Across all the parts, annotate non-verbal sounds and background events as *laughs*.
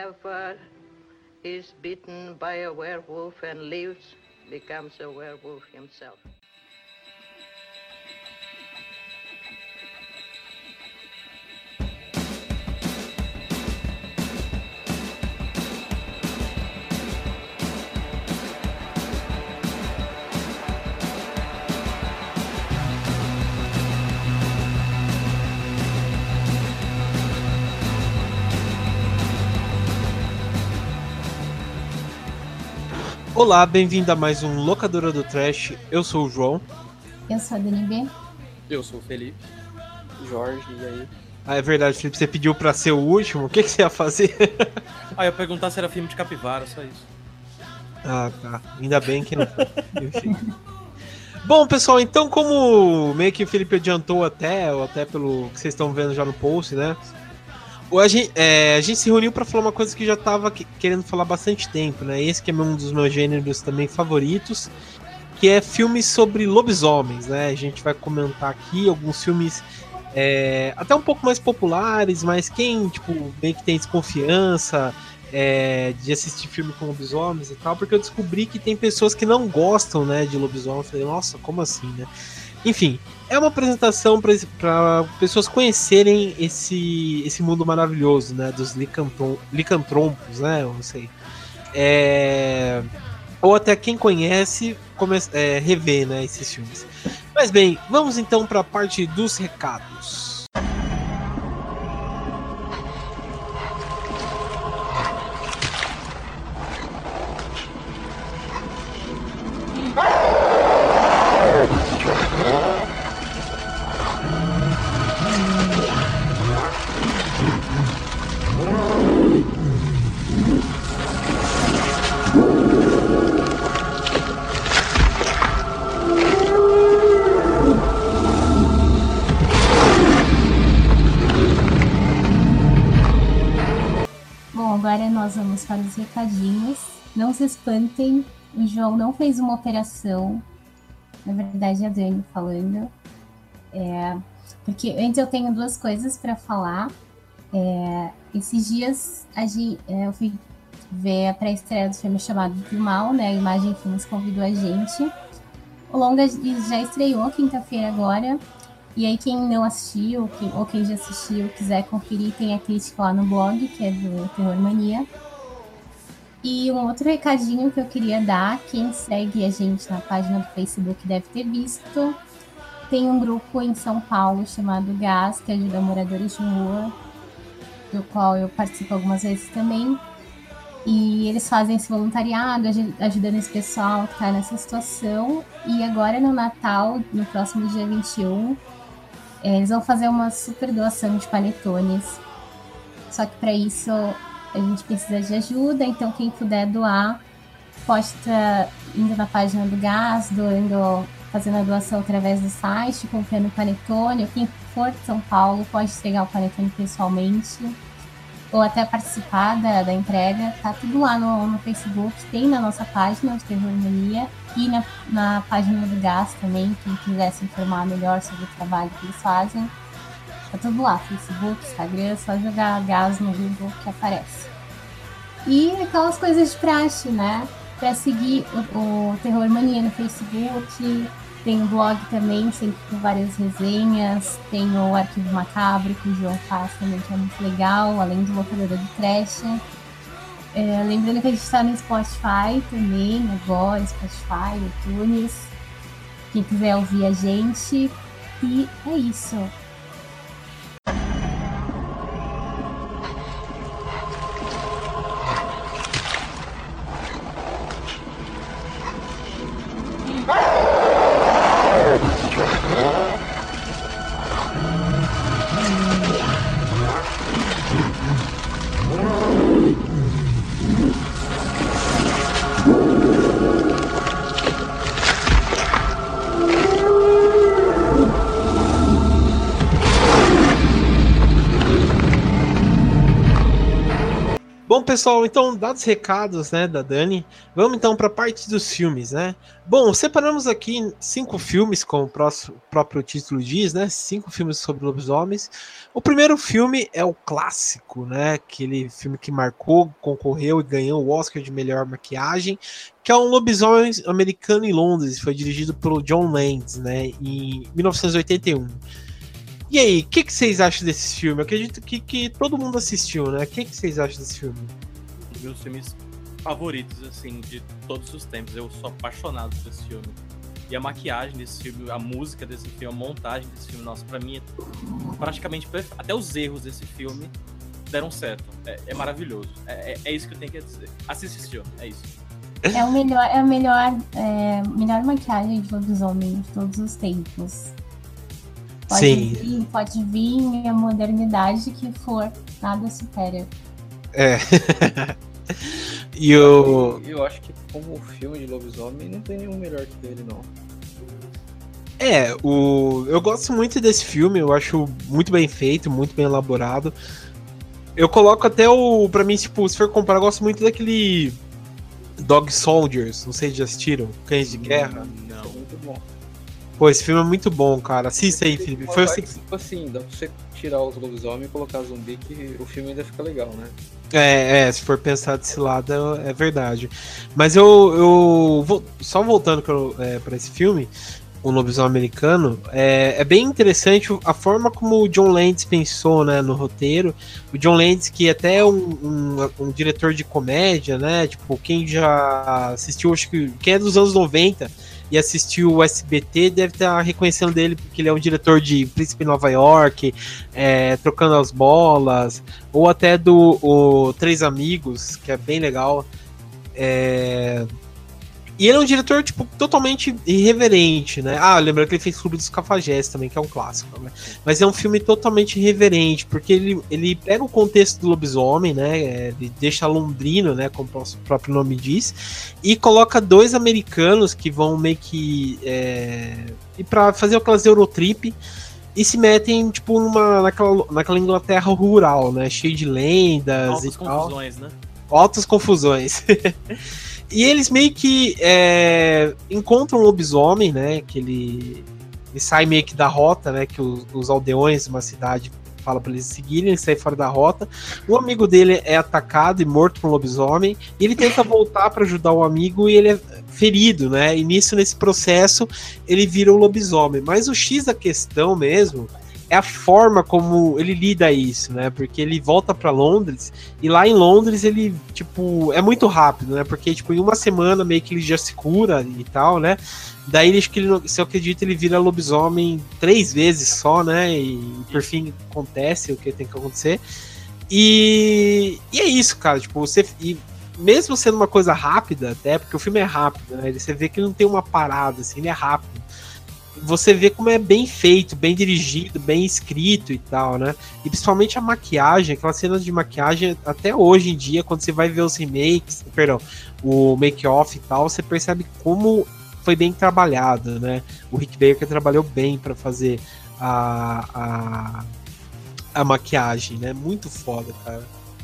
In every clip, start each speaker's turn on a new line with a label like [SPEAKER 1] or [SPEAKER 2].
[SPEAKER 1] whoever is bitten by a werewolf and lives becomes a werewolf himself.
[SPEAKER 2] Olá, bem-vindo a mais um Locadora do Trash. Eu sou o João.
[SPEAKER 3] Eu sou a Dani B.
[SPEAKER 4] Eu sou o Felipe. Jorge, e aí?
[SPEAKER 2] Ah, é verdade, Felipe, você pediu pra ser o último. O que, que você ia fazer? *laughs*
[SPEAKER 4] ah, eu ia perguntar se era filme de capivara, só isso.
[SPEAKER 2] Ah, tá. Ainda bem que não Enfim. Bom, pessoal, então como meio que o Felipe adiantou até, ou até pelo que vocês estão vendo já no post, né? A gente, é, a gente se reuniu para falar uma coisa que já tava querendo falar bastante tempo, né? Esse que é um dos meus gêneros também favoritos, que é filmes sobre lobisomens, né? A gente vai comentar aqui alguns filmes é, até um pouco mais populares, mas quem, tipo, meio que tem desconfiança é, de assistir filme com lobisomens e tal, porque eu descobri que tem pessoas que não gostam, né, de lobisomem. Eu falei, nossa, como assim, né? Enfim, é uma apresentação para pessoas conhecerem esse, esse mundo maravilhoso, né? Dos licantrompos, né? Eu não sei. É... Ou até quem conhece come... é, rever né, esses filmes. Mas bem, vamos então para a parte dos recados.
[SPEAKER 3] Operação. Na verdade, a Dani falando. É, porque antes eu tenho duas coisas para falar. É, esses dias gente, é, eu fui ver a pré-estreia do filme chamado Do Mal, né? A Imagem Filmes convidou a gente. O longa já estreou quinta-feira agora. E aí, quem não assistiu, ou quem já assistiu, quiser conferir, tem a crítica lá no blog, que é do Terror Mania. E um outro recadinho que eu queria dar, quem segue a gente na página do Facebook deve ter visto. Tem um grupo em São Paulo chamado GAS, que ajuda moradores de rua, do qual eu participo algumas vezes também. E eles fazem esse voluntariado, ajudando esse pessoal que está nessa situação. E agora no Natal, no próximo dia 21, eh, eles vão fazer uma super doação de panetones. Só que para isso a gente precisa de ajuda, então quem puder doar, pode indo na página do Gás, doando, fazendo a doação através do site, comprando o panetone, quem for de São Paulo pode entregar o panetone pessoalmente, ou até participar da, da entrega, tá tudo lá no, no Facebook, tem na nossa página de Terror Mania, e na, na página do Gás também, quem quiser se informar melhor sobre o trabalho que eles fazem. Tá tudo lá, Facebook, Instagram, só jogar gás no Google que aparece. E aquelas coisas de praxe, né? Pra seguir o, o Terror Mania no Facebook, tem o blog também, sempre com várias resenhas, tem o Arquivo Macabro que o João faz também, que é muito legal, além do Locadora do Trash. É, lembrando que a gente está no Spotify também, agora, Spotify, iTunes. Quem quiser ouvir a gente. E é isso.
[SPEAKER 2] Pessoal, então, dados recados, né, da Dani, vamos então para a parte dos filmes, né? Bom, separamos aqui cinco filmes, como o próximo, próprio título diz, né? Cinco filmes sobre lobisomens. O primeiro filme é o clássico, né? Aquele filme que marcou, concorreu e ganhou o Oscar de melhor maquiagem, que é um lobisomem americano em Londres. Foi dirigido pelo John Landis, né? Em 1981. E aí, o que, que, vocês acham desse filme? Eu acredito que, que todo mundo assistiu, né? O que, que, vocês acham desse filme?
[SPEAKER 4] Meus filmes favoritos, assim, de todos os tempos. Eu sou apaixonado por esse filme. E a maquiagem desse filme, a música desse filme, a montagem desse filme, nossa, pra mim é praticamente perfeito. Até os erros desse filme deram certo. É, é maravilhoso. É, é, é, isso que eu tenho que dizer. Assiste esse filme, é isso.
[SPEAKER 3] É, o melhor, é a melhor, é, melhor maquiagem de lobisomem de todos os tempos. Pode Sim. vir, pode vir a modernidade que for, nada supera.
[SPEAKER 2] É. *laughs* e o.
[SPEAKER 5] Eu, eu acho que como filme de lobisomem não tem nenhum melhor que ele, não.
[SPEAKER 2] É, o... eu gosto muito desse filme, eu acho muito bem feito, muito bem elaborado. Eu coloco até o. Pra mim, tipo, se for comparar, eu gosto muito daquele. Dog Soldiers, não sei se já assistiram, Cães de Guerra.
[SPEAKER 5] Não, muito bom.
[SPEAKER 2] Pô, esse filme é muito bom, cara. Assista aí, Felipe. Foi
[SPEAKER 5] assim... Tipo assim, dá pra você tirar os lobisomens e colocar zumbi que o filme ainda fica legal, né?
[SPEAKER 2] É, é, se for pensar desse lado, é, é verdade. Mas eu, eu vou, só voltando para é, esse filme, o lobisomem americano, é, é, bem interessante a forma como o John Landis pensou né, no roteiro. O John Landis, que até é um, um, um, diretor de comédia, né? Tipo, quem já assistiu, acho que quem é dos anos 90 e assistiu o SBT deve estar reconhecendo dele porque ele é um diretor de Príncipe Nova York, é, Trocando as Bolas, ou até do Três Amigos, que é bem legal. É, e ele é um diretor, tipo, totalmente irreverente, né? Ah, lembra que ele fez Clube dos Cafajés também, que é um clássico, né? Mas é um filme totalmente irreverente, porque ele, ele pega o contexto do lobisomem, né? Ele deixa londrino, né? Como o próprio nome diz, e coloca dois americanos que vão meio que. É, e para fazer aquelas Eurotrip e se metem, tipo, numa, naquela, naquela Inglaterra rural, né? Cheio de lendas Altas e tal. Altas confusões, né? Altas confusões. *laughs* E eles meio que é, encontram um lobisomem, né? Que ele, ele sai meio que da rota, né? Que os, os aldeões de uma cidade fala para eles seguirem, ele sai fora da rota. O amigo dele é atacado e morto por um lobisomem. E ele tenta voltar para ajudar o amigo e ele é ferido, né? E nisso, nesse processo, ele vira um lobisomem. Mas o X da questão mesmo é a forma como ele lida isso, né? Porque ele volta para Londres e lá em Londres ele, tipo, é muito rápido, né? Porque, tipo, em uma semana meio que ele já se cura e tal, né? Daí, acho que ele, se eu acredito, ele vira lobisomem três vezes só, né? E por fim acontece o que tem que acontecer. E, e é isso, cara. Tipo, você. E mesmo sendo uma coisa rápida, até, porque o filme é rápido, né? Você vê que não tem uma parada, assim, ele é rápido você vê como é bem feito, bem dirigido, bem escrito e tal, né? E principalmente a maquiagem, aquelas cenas de maquiagem, até hoje em dia, quando você vai ver os remakes, perdão, o make-off e tal, você percebe como foi bem trabalhado, né? O Rick Baker trabalhou bem para fazer a, a, a maquiagem, né? Muito foda, cara.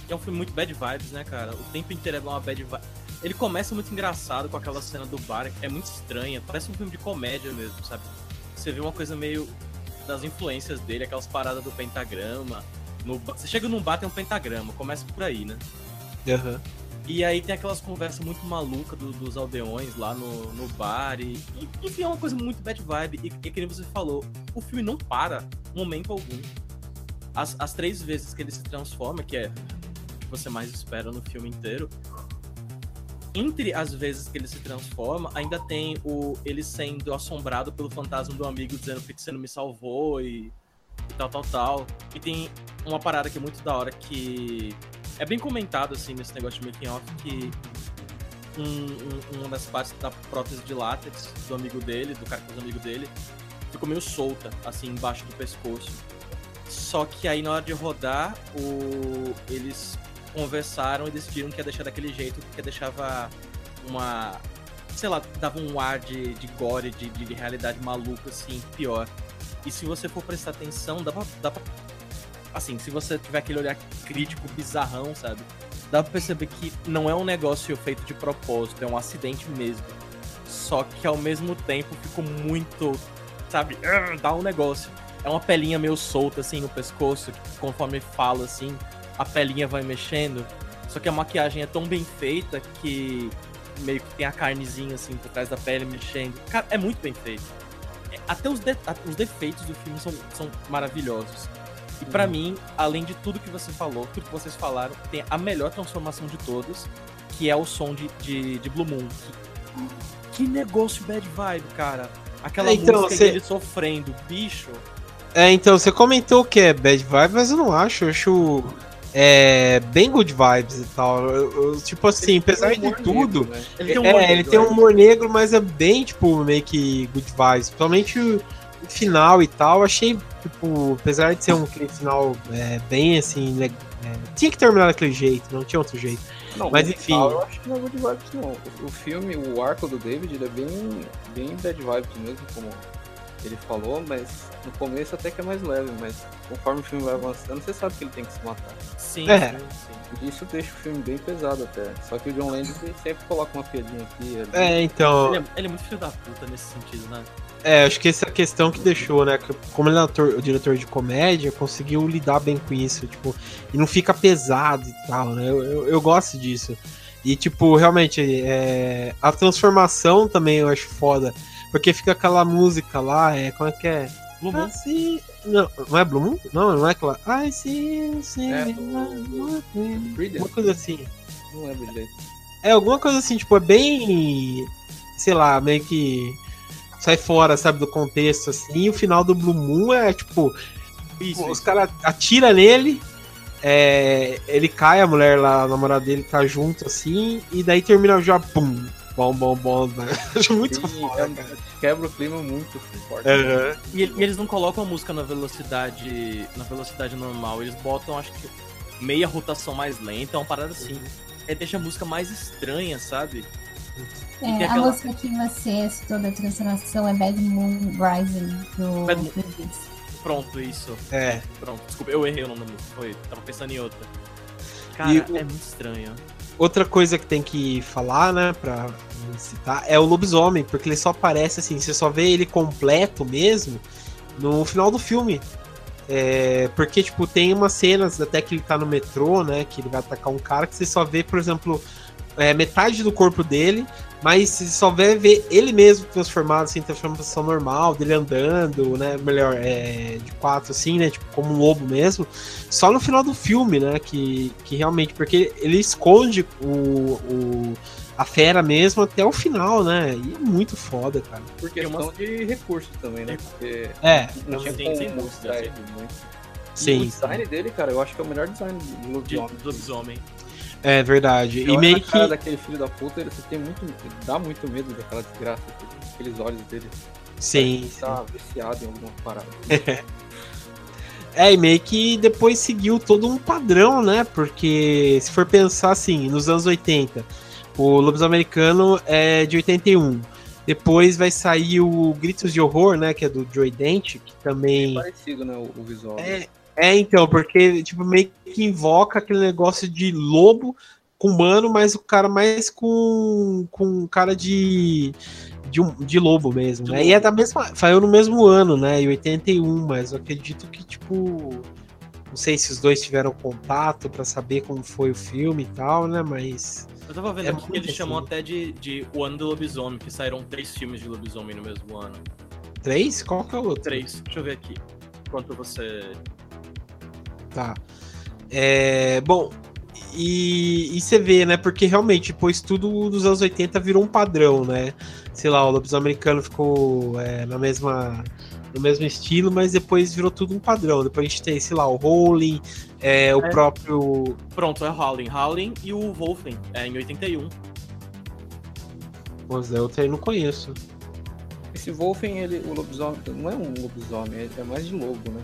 [SPEAKER 4] É um filme muito bad vibes, né, cara? O tempo inteiro é uma bad vibe. Ele começa muito engraçado com aquela cena do bar, que é muito estranha, parece um filme de comédia mesmo, sabe? Você vê uma coisa meio das influências dele, aquelas paradas do pentagrama. No, você chega num bar, tem um pentagrama, começa por aí, né?
[SPEAKER 2] Uhum.
[SPEAKER 4] E aí tem aquelas conversas muito malucas do, dos aldeões lá no, no bar. E, e, enfim, é uma coisa muito bad vibe. E, e que nem você falou, o filme não para momento algum. As, as três vezes que ele se transforma, que é o que você mais espera no filme inteiro, entre as vezes que ele se transforma, ainda tem o ele sendo assombrado pelo fantasma do amigo dizendo que você não me salvou e, e, tal, tal, tal. E tem uma parada que é muito da hora que é bem comentado assim nesse negócio de making off que um, um, uma das partes da prótese de látex do amigo dele, do cara que é amigo dele, ficou meio solta, assim, embaixo do pescoço. Só que aí na hora de rodar, o... eles conversaram e decidiram que ia deixar daquele jeito, porque deixava uma. sei lá, dava um ar de, de gore, de, de realidade maluca, assim, pior. E se você for prestar atenção, dá pra, dá pra. Assim, se você tiver aquele olhar crítico bizarrão, sabe? dá pra perceber que não é um negócio feito de propósito, é um acidente mesmo. Só que ao mesmo tempo ficou muito, sabe, ah, dá um negócio. É uma pelinha meio solta assim no pescoço, que conforme fala assim, a pelinha vai mexendo. Só que a maquiagem é tão bem feita que meio que tem a carnezinha assim por trás da pele mexendo. Cara, é muito bem feito. É, Até os, de- os defeitos do filme são, são maravilhosos. E pra mim, além de tudo que você falou, tudo que vocês falaram, tem a melhor transformação de todos, que é o som de, de, de Blue Moon. Que, que negócio bad vibe, cara. Aquela
[SPEAKER 2] É, então,
[SPEAKER 4] música
[SPEAKER 2] você-
[SPEAKER 4] dele sofrendo, bicho.
[SPEAKER 2] É, então, você comentou que é bad vibes, mas eu não acho. Eu acho é, bem good vibes e tal. Eu- eu- tipo assim, apesar de tudo.
[SPEAKER 5] negro, né?
[SPEAKER 4] Ele tem um humor
[SPEAKER 2] é, ele
[SPEAKER 4] negro,
[SPEAKER 2] tem
[SPEAKER 4] é.
[SPEAKER 2] um humor negro, mas é bem, tipo, meio que good vibes. Principalmente o, o final e tal. Achei, tipo, apesar de ser um final é, bem assim. é, tinha que terminar daquele jeito, não tinha outro jeito.
[SPEAKER 5] Não,
[SPEAKER 2] Mas enfim.
[SPEAKER 5] final Eu acho que não é good vibes, não. O, o filme, o arco do David, ele é bem, bem bad vibes mesmo, como ele falou, mas no começo até que é mais leve, mas conforme o filme vai avançando, você sabe que ele tem que se matar.
[SPEAKER 4] Sim,
[SPEAKER 2] É.
[SPEAKER 4] sim, sim.
[SPEAKER 5] Isso deixa o filme bem pesado até. Só que o John Landis ele sempre coloca uma piadinha aqui. ali.
[SPEAKER 2] É, então.
[SPEAKER 4] Ele, é, ele é muito filho da puta nesse sentido, né?
[SPEAKER 2] É, acho que essa é a questão que deixou, né? que Como ele é ator- o diretor de comédia, conseguiu lidar bem com isso, tipo, e não fica pesado e tal, né? Eu, eu, eu gosto disso. E, tipo, realmente, é, a transformação também eu acho foda. Porque fica aquela música lá, é, como é que é?
[SPEAKER 4] Blue Moon.
[SPEAKER 2] Ah, sim. Não, não é Blue Moon? Não, não é aquela. Ai, sim, sim.
[SPEAKER 5] É, do-.
[SPEAKER 2] Uma coisa assim.
[SPEAKER 5] Não lembro direito.
[SPEAKER 2] É, alguma coisa assim, tipo, é bem. Sei lá, meio que. Sai fora, sabe, do contexto, assim. E o final do Blue Moon é, tipo,
[SPEAKER 4] Isso,
[SPEAKER 2] os
[SPEAKER 4] isso.
[SPEAKER 2] caras atiram nele, é, ele cai, a mulher lá, a namorada dele tá junto, assim, e daí termina já, pum, bom, bom, bom, né? *laughs* Acho muito
[SPEAKER 5] E
[SPEAKER 2] foda,
[SPEAKER 5] é-
[SPEAKER 2] cara.
[SPEAKER 5] quebra o clima muito forte.
[SPEAKER 2] Aham.
[SPEAKER 4] E, e eles não colocam a música na velocidade na velocidade normal, eles botam acho que meia rotação mais lenta, uma parada assim. É, deixa a música mais estranha, sabe?
[SPEAKER 3] É, a
[SPEAKER 4] aquela-
[SPEAKER 3] música que você citou da transformação é Bad Moon Rising do
[SPEAKER 4] Bad Moon. Pronto, isso.
[SPEAKER 2] É.
[SPEAKER 4] Pronto, desculpa, eu errei o nome da música. Foi, tava pensando em outra. Cara,
[SPEAKER 2] E o-
[SPEAKER 4] é muito estranho.
[SPEAKER 2] Outra coisa que tem que falar, né, pra citar, é o lobisomem, porque ele só aparece assim, você só vê ele completo mesmo no final do filme. É, porque, tipo, tem umas cenas até que ele tá no metrô, né, que ele vai atacar um cara, que você só vê, por exemplo, é, metade do corpo dele, mas você só vê ver ele mesmo transformado, assim, transformação normal, dele andando, né, melhor, é, de quatro, assim, né, tipo, como um lobo mesmo, só no final do filme, né, que, que realmente, porque ele esconde o, o- a fera mesmo até o final, né, e é muito foda, cara.
[SPEAKER 5] Por
[SPEAKER 4] Tem
[SPEAKER 5] questão
[SPEAKER 4] umas-
[SPEAKER 5] de recurso também, né? Porque
[SPEAKER 2] É,
[SPEAKER 5] não tinha
[SPEAKER 4] Sim,
[SPEAKER 5] como
[SPEAKER 4] sem
[SPEAKER 5] mostrar ele muito. E o
[SPEAKER 2] sim,
[SPEAKER 5] design dele, cara, eu acho que é o melhor design do
[SPEAKER 4] De
[SPEAKER 5] lobisomem.
[SPEAKER 2] É verdade. E meio
[SPEAKER 5] na cara
[SPEAKER 2] que,
[SPEAKER 5] daquele filho da puta, ele, você tem muito. dá muito medo daquela desgraça, aqueles olhos dele.
[SPEAKER 2] sim,
[SPEAKER 5] que Tá viciado em alguma parada. *laughs*
[SPEAKER 2] É, e meio que depois seguiu todo um padrão, né? Porque se for pensar assim, nos anos 80, o Lobisomem Americano é de 81. Depois vai sair o Gritos de Horror, né? Que é do Joey Dent, que também.
[SPEAKER 5] Parecido, né? O, o visual.
[SPEAKER 2] É, é, então, porque tipo, meio que invoca aquele negócio de lobo com humano, mas o cara mais com, com cara de, de, de lobo mesmo, né? E é da mesma. Saiu no mesmo ano, né? Em 81, mas eu acredito que, tipo. Não sei se os dois tiveram contato pra saber como foi o filme e tal, né? Mas.
[SPEAKER 4] Eu tava vendo
[SPEAKER 2] É
[SPEAKER 4] aqui que eles chamam
[SPEAKER 2] assim.
[SPEAKER 4] até de, de O Ano do Lobisomem, que saíram três filmes de lobisomem no mesmo ano.
[SPEAKER 2] Três? Qual que é o outro?
[SPEAKER 4] Três, deixa eu ver aqui. Enquanto você.
[SPEAKER 2] Tá. É, bom, e, e você vê, né? Porque realmente, depois tudo dos anos 80 virou um padrão, né? Sei lá, o lobisomem americano ficou é, na mesma, no mesmo estilo, mas depois virou tudo um padrão. Depois a gente tem, sei lá, o Howling, é, o
[SPEAKER 4] É.
[SPEAKER 2] próprio.
[SPEAKER 4] Pronto, é Howling. Howling e o Wolfen, é em 81.
[SPEAKER 2] Pô, Zé, eu também não conheço.
[SPEAKER 5] Esse Wolfen, ele, o lobisomem, não é um lobisomem, é- é mais de lobo, né?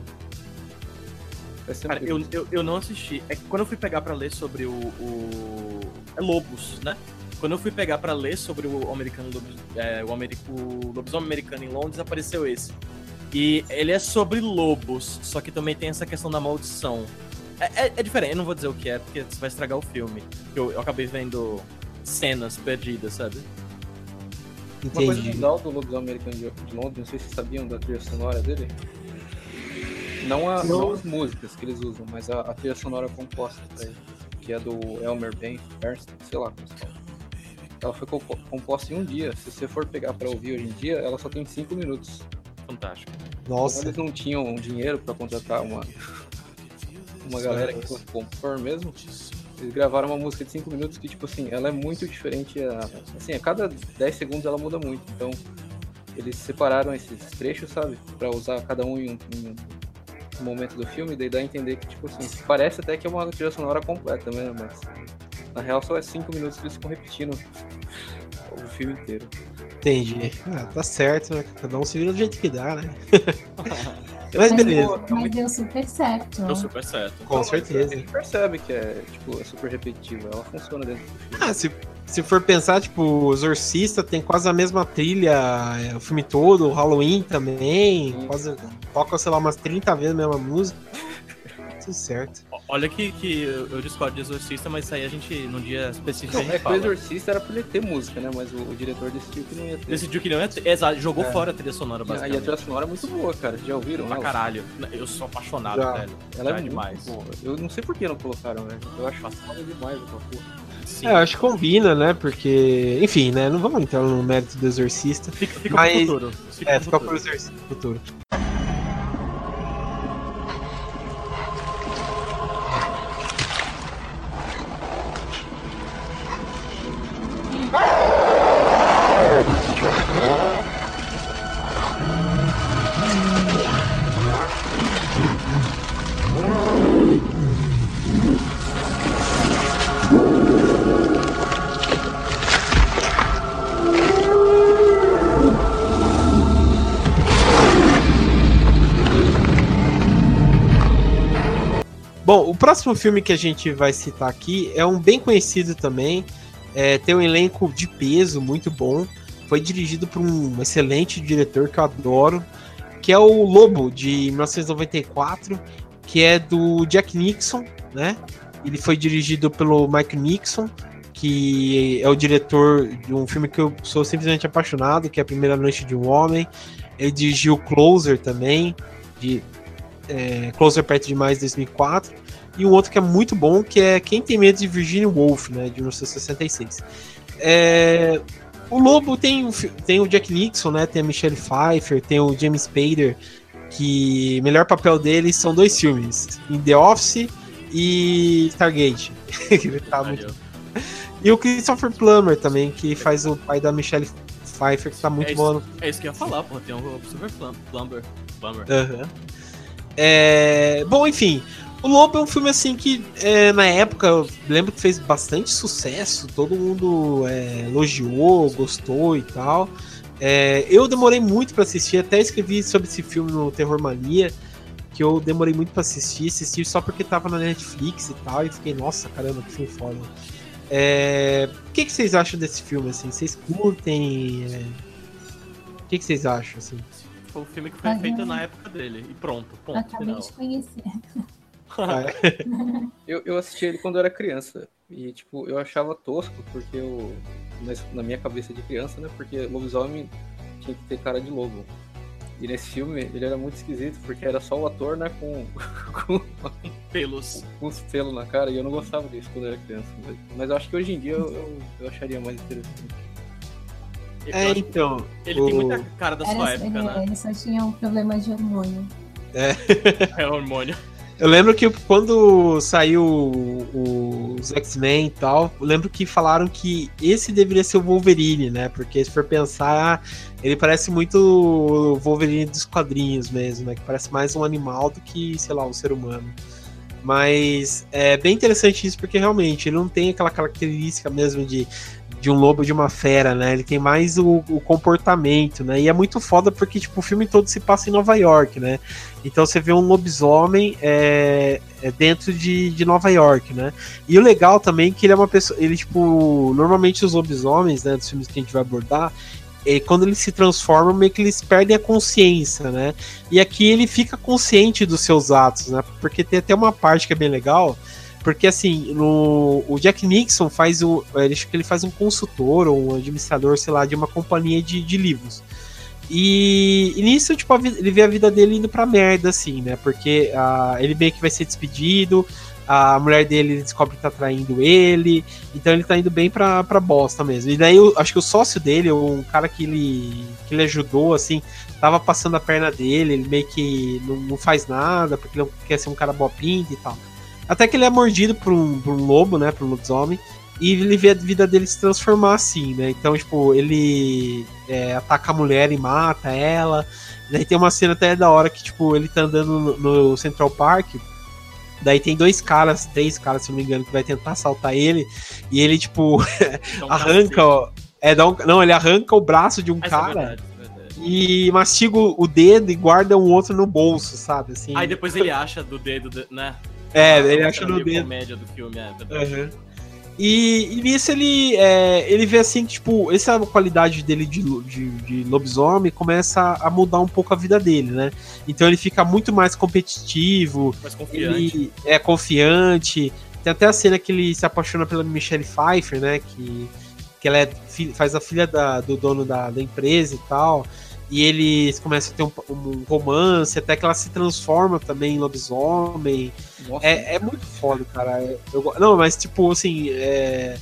[SPEAKER 5] É
[SPEAKER 4] Cara, eu, eu, eu não assisti. É que quando eu fui pegar pra ler sobre o. o... É Lobos, né? Quando eu fui pegar pra ler sobre o americano Lobis- é, o, ameri- o lobisomem americano em Londres, apareceu esse. E ele é sobre lobos, só que também tem essa questão da maldição. É, é, é diferente, eu não vou dizer o que é, porque você vai estragar o filme. Eu, eu acabei vendo cenas perdidas, sabe?
[SPEAKER 5] Uma coisa
[SPEAKER 2] Entendi.
[SPEAKER 5] legal do Lobisomem Americano de de Londres, não sei se vocês sabiam da trilha sonora dele. Não, a,
[SPEAKER 2] Não.
[SPEAKER 5] não as músicas que eles usam, mas a, a trilha sonora composta pra ele, que é do Elmer Ben Ernst, sei lá como se fala. Ela foi compo- composta em um dia. Se você for pegar pra ouvir hoje em dia, ela só tem 5 minutos.
[SPEAKER 4] Fantástico.
[SPEAKER 2] Nossa,
[SPEAKER 5] eles não tinham dinheiro pra contratar uma, uma galera que fosse compor mesmo, eles gravaram uma música de 5 minutos que, tipo assim, ela é muito diferente. A, assim, a cada 10 segundos ela muda muito. Então, eles separaram esses trechos, sabe? Pra usar cada um em um, em um momento do filme, daí dá a entender que, tipo assim, parece até que é uma trilha sonora completa, né? Mas na real só é 5 minutos que eles ficam repetindo o filme inteiro.
[SPEAKER 2] entendi. Ah, tá certo, né? Cada um se vira do jeito que dá, né? *laughs* Mas beleza,
[SPEAKER 3] mas deu super certo.
[SPEAKER 4] Deu super certo.
[SPEAKER 2] com
[SPEAKER 5] Não,
[SPEAKER 2] certeza.
[SPEAKER 5] A gente percebe que é, tipo, é super repetitivo. Ela funciona dentro do filme.
[SPEAKER 2] Ah, se, se for pensar, tipo, o Exorcista tem quase a mesma trilha é, o filme todo, o Halloween também, quase toca, sei lá, umas 30 vezes a mesma música. *laughs* Tudo certo.
[SPEAKER 4] Olha que, que eu discordo de Exorcista, mas isso aí a gente, num dia específico,
[SPEAKER 5] Não,
[SPEAKER 4] a gente
[SPEAKER 5] é que o
[SPEAKER 4] fala.
[SPEAKER 5] Exorcista era pra ele ter música, né? Mas o, o diretor decidiu que não ia ter.
[SPEAKER 4] Decidiu que não ia ter. Exato, jogou
[SPEAKER 5] É.
[SPEAKER 4] fora a trilha sonora,
[SPEAKER 5] E a- e a
[SPEAKER 4] basicamente.
[SPEAKER 5] trilha sonora é muito boa, cara. Já ouviram?
[SPEAKER 4] Pra caralho. Eu sou apaixonado,
[SPEAKER 2] Já.
[SPEAKER 4] velho.
[SPEAKER 5] Ela
[SPEAKER 4] Já
[SPEAKER 5] é muito
[SPEAKER 4] demais.
[SPEAKER 5] boa. Eu não sei por que não colocaram, velho. Eu acho foda demais aquela porra.
[SPEAKER 4] Sim.
[SPEAKER 2] É, eu acho que combina, né? Porque, enfim, né? Não vamos entrar no mérito do Exorcista.
[SPEAKER 4] Fica, fica
[SPEAKER 2] Mas-
[SPEAKER 4] pro futuro. Fica
[SPEAKER 2] É,
[SPEAKER 4] pro
[SPEAKER 2] fica
[SPEAKER 4] futuro.
[SPEAKER 2] pro Exorcista futuro. Próximo filme que a gente vai citar aqui é um bem conhecido também. É, tem um elenco de peso muito bom. Foi dirigido por um excelente diretor que eu adoro, que é o Lobo, de 1994, que é do Jack Nixon, né? Ele foi dirigido pelo Mike Nixon, que é o diretor de um filme que eu sou simplesmente apaixonado, que é A Primeira Noite de um Homem. Ele dirigiu Closer também, de é, Closer Perto Demais 2004 e um outro que é muito bom que é Quem Tem Medo de Virginia Woolf, né, de 1966. É, o Lobo tem, o tem o Jack Nixon, né, tem a Michelle Pfeiffer, tem o James Spader, que o melhor papel dele são dois filmes, em The Office e Stargate. *laughs* Ele tá muito... E o Christopher Plummer também, que faz o pai da Michelle Pfeiffer, que tá muito
[SPEAKER 4] É isso.
[SPEAKER 2] bom
[SPEAKER 4] É isso que eu ia falar, pô. Tem um Super Plum- Plumber. Plumber.
[SPEAKER 2] É, Bom, enfim, o Lobo é um filme assim que é, na época eu lembro que fez bastante sucesso, todo mundo é, elogiou, gostou e tal. É, eu demorei muito pra assistir, até escrevi sobre esse filme no Terror Mania, que eu demorei muito pra assistir, assisti só porque tava na Netflix e tal, e fiquei, nossa, caramba, que filme foda. É, O que, que vocês acham desse filme, assim? Vocês curtem? é, O que, que vocês acham, assim?
[SPEAKER 4] Foi o filme que foi
[SPEAKER 3] Ah,
[SPEAKER 4] feito
[SPEAKER 3] é.
[SPEAKER 4] na época dele. E pronto, ponto
[SPEAKER 3] Acabei
[SPEAKER 4] final.
[SPEAKER 3] de conhecer. *laughs*
[SPEAKER 5] Eu, eu assisti ele quando eu era criança. E, tipo, eu achava tosco, porque eu. mas Na minha cabeça de criança, né? Porque lobisomem tinha que ter cara de lobo. E nesse filme ele era muito esquisito, porque era só o ator, né? Com, *laughs* com,
[SPEAKER 4] Pelos.
[SPEAKER 5] com os pelos na cara. E eu não gostava disso quando eu era criança. Mas, mas eu acho que hoje em dia eu, eu, eu acharia mais interessante.
[SPEAKER 2] É, então.
[SPEAKER 4] ele
[SPEAKER 2] o-
[SPEAKER 4] tem muita cara da sua
[SPEAKER 3] Era,
[SPEAKER 4] época,
[SPEAKER 3] ele,
[SPEAKER 4] né?
[SPEAKER 3] ele só tinha um problema de hormônio. *laughs*
[SPEAKER 4] É hormônio.
[SPEAKER 2] Eu lembro que quando saiu os X-Men e tal, eu lembro que falaram que esse deveria ser o Wolverine, né? Porque se for pensar, ele parece muito o Wolverine dos quadrinhos mesmo, né? Que parece mais um animal do que, sei lá, um ser humano. Mas é bem interessante isso, porque realmente ele não tem aquela característica mesmo de, de um lobo de uma fera, né? Ele tem mais o, o comportamento, né? E é muito foda porque, tipo, o filme todo se passa em Nova York, né? Então você vê um lobisomem é, é dentro de, de Nova York, né? E o legal também é que ele é uma pessoa. Ele, tipo, normalmente os lobisomens, né, dos filmes que a gente vai abordar, e quando eles se transformam, meio que eles perdem a consciência, né? E aqui ele fica consciente dos seus atos, né? Porque tem até uma parte que é bem legal, porque assim, no, o Jack Nixon faz o. Ele, ele faz um consultor ou um administrador, sei lá, de uma companhia de, de livros. E, e nisso, tipo, ele vê a vida dele indo pra merda, assim, né? Porque uh, ele meio que vai ser despedido, a mulher dele descobre que tá traindo ele, então ele tá indo bem pra, pra bosta mesmo. E daí eu acho que o sócio dele, um cara que ele, que ele ajudou, assim, tava passando a perna dele, ele meio que não, não faz nada, porque ele quer ser um cara boa pinta e tal. Até que ele é mordido por um, por um lobo, né, por um lobisomem, e ele vê a vida dele se transformar assim, né? Então, tipo, ele é, ataca a mulher e mata ela. Daí tem uma cena até da hora que, tipo, ele tá andando no, no Central Park Daí tem dois caras, três caras, se não me engano, que vai tentar assaltar ele. E ele, tipo, *laughs* arranca. Ó, é, um, não, ele arranca o braço de um Essa é cara. É verdade, é verdade. E mastiga o dedo e guarda um outro no bolso, sabe? Assim.
[SPEAKER 4] Aí depois ele acha do dedo, né?
[SPEAKER 2] É, ele acha no dedo.
[SPEAKER 4] comédia do filme, é verdade.
[SPEAKER 2] Uhum. E, e, nisso ele, é, ele vê assim que, tipo, essa qualidade dele de, de, de, lobisomem começa a mudar um pouco a vida dele, né? Então ele fica muito mais competitivo.
[SPEAKER 4] Mais confiante.
[SPEAKER 2] Ele é confiante. Tem até a cena que ele se apaixona pela Michelle Pfeiffer, né? Que, que ela é, faz a filha da, do dono da, da empresa e tal e eles começam a ter um, um, romance, até que ela se transforma também em lobisomem. É, é, muito foda, cara. Eu, não, mas tipo, assim, é...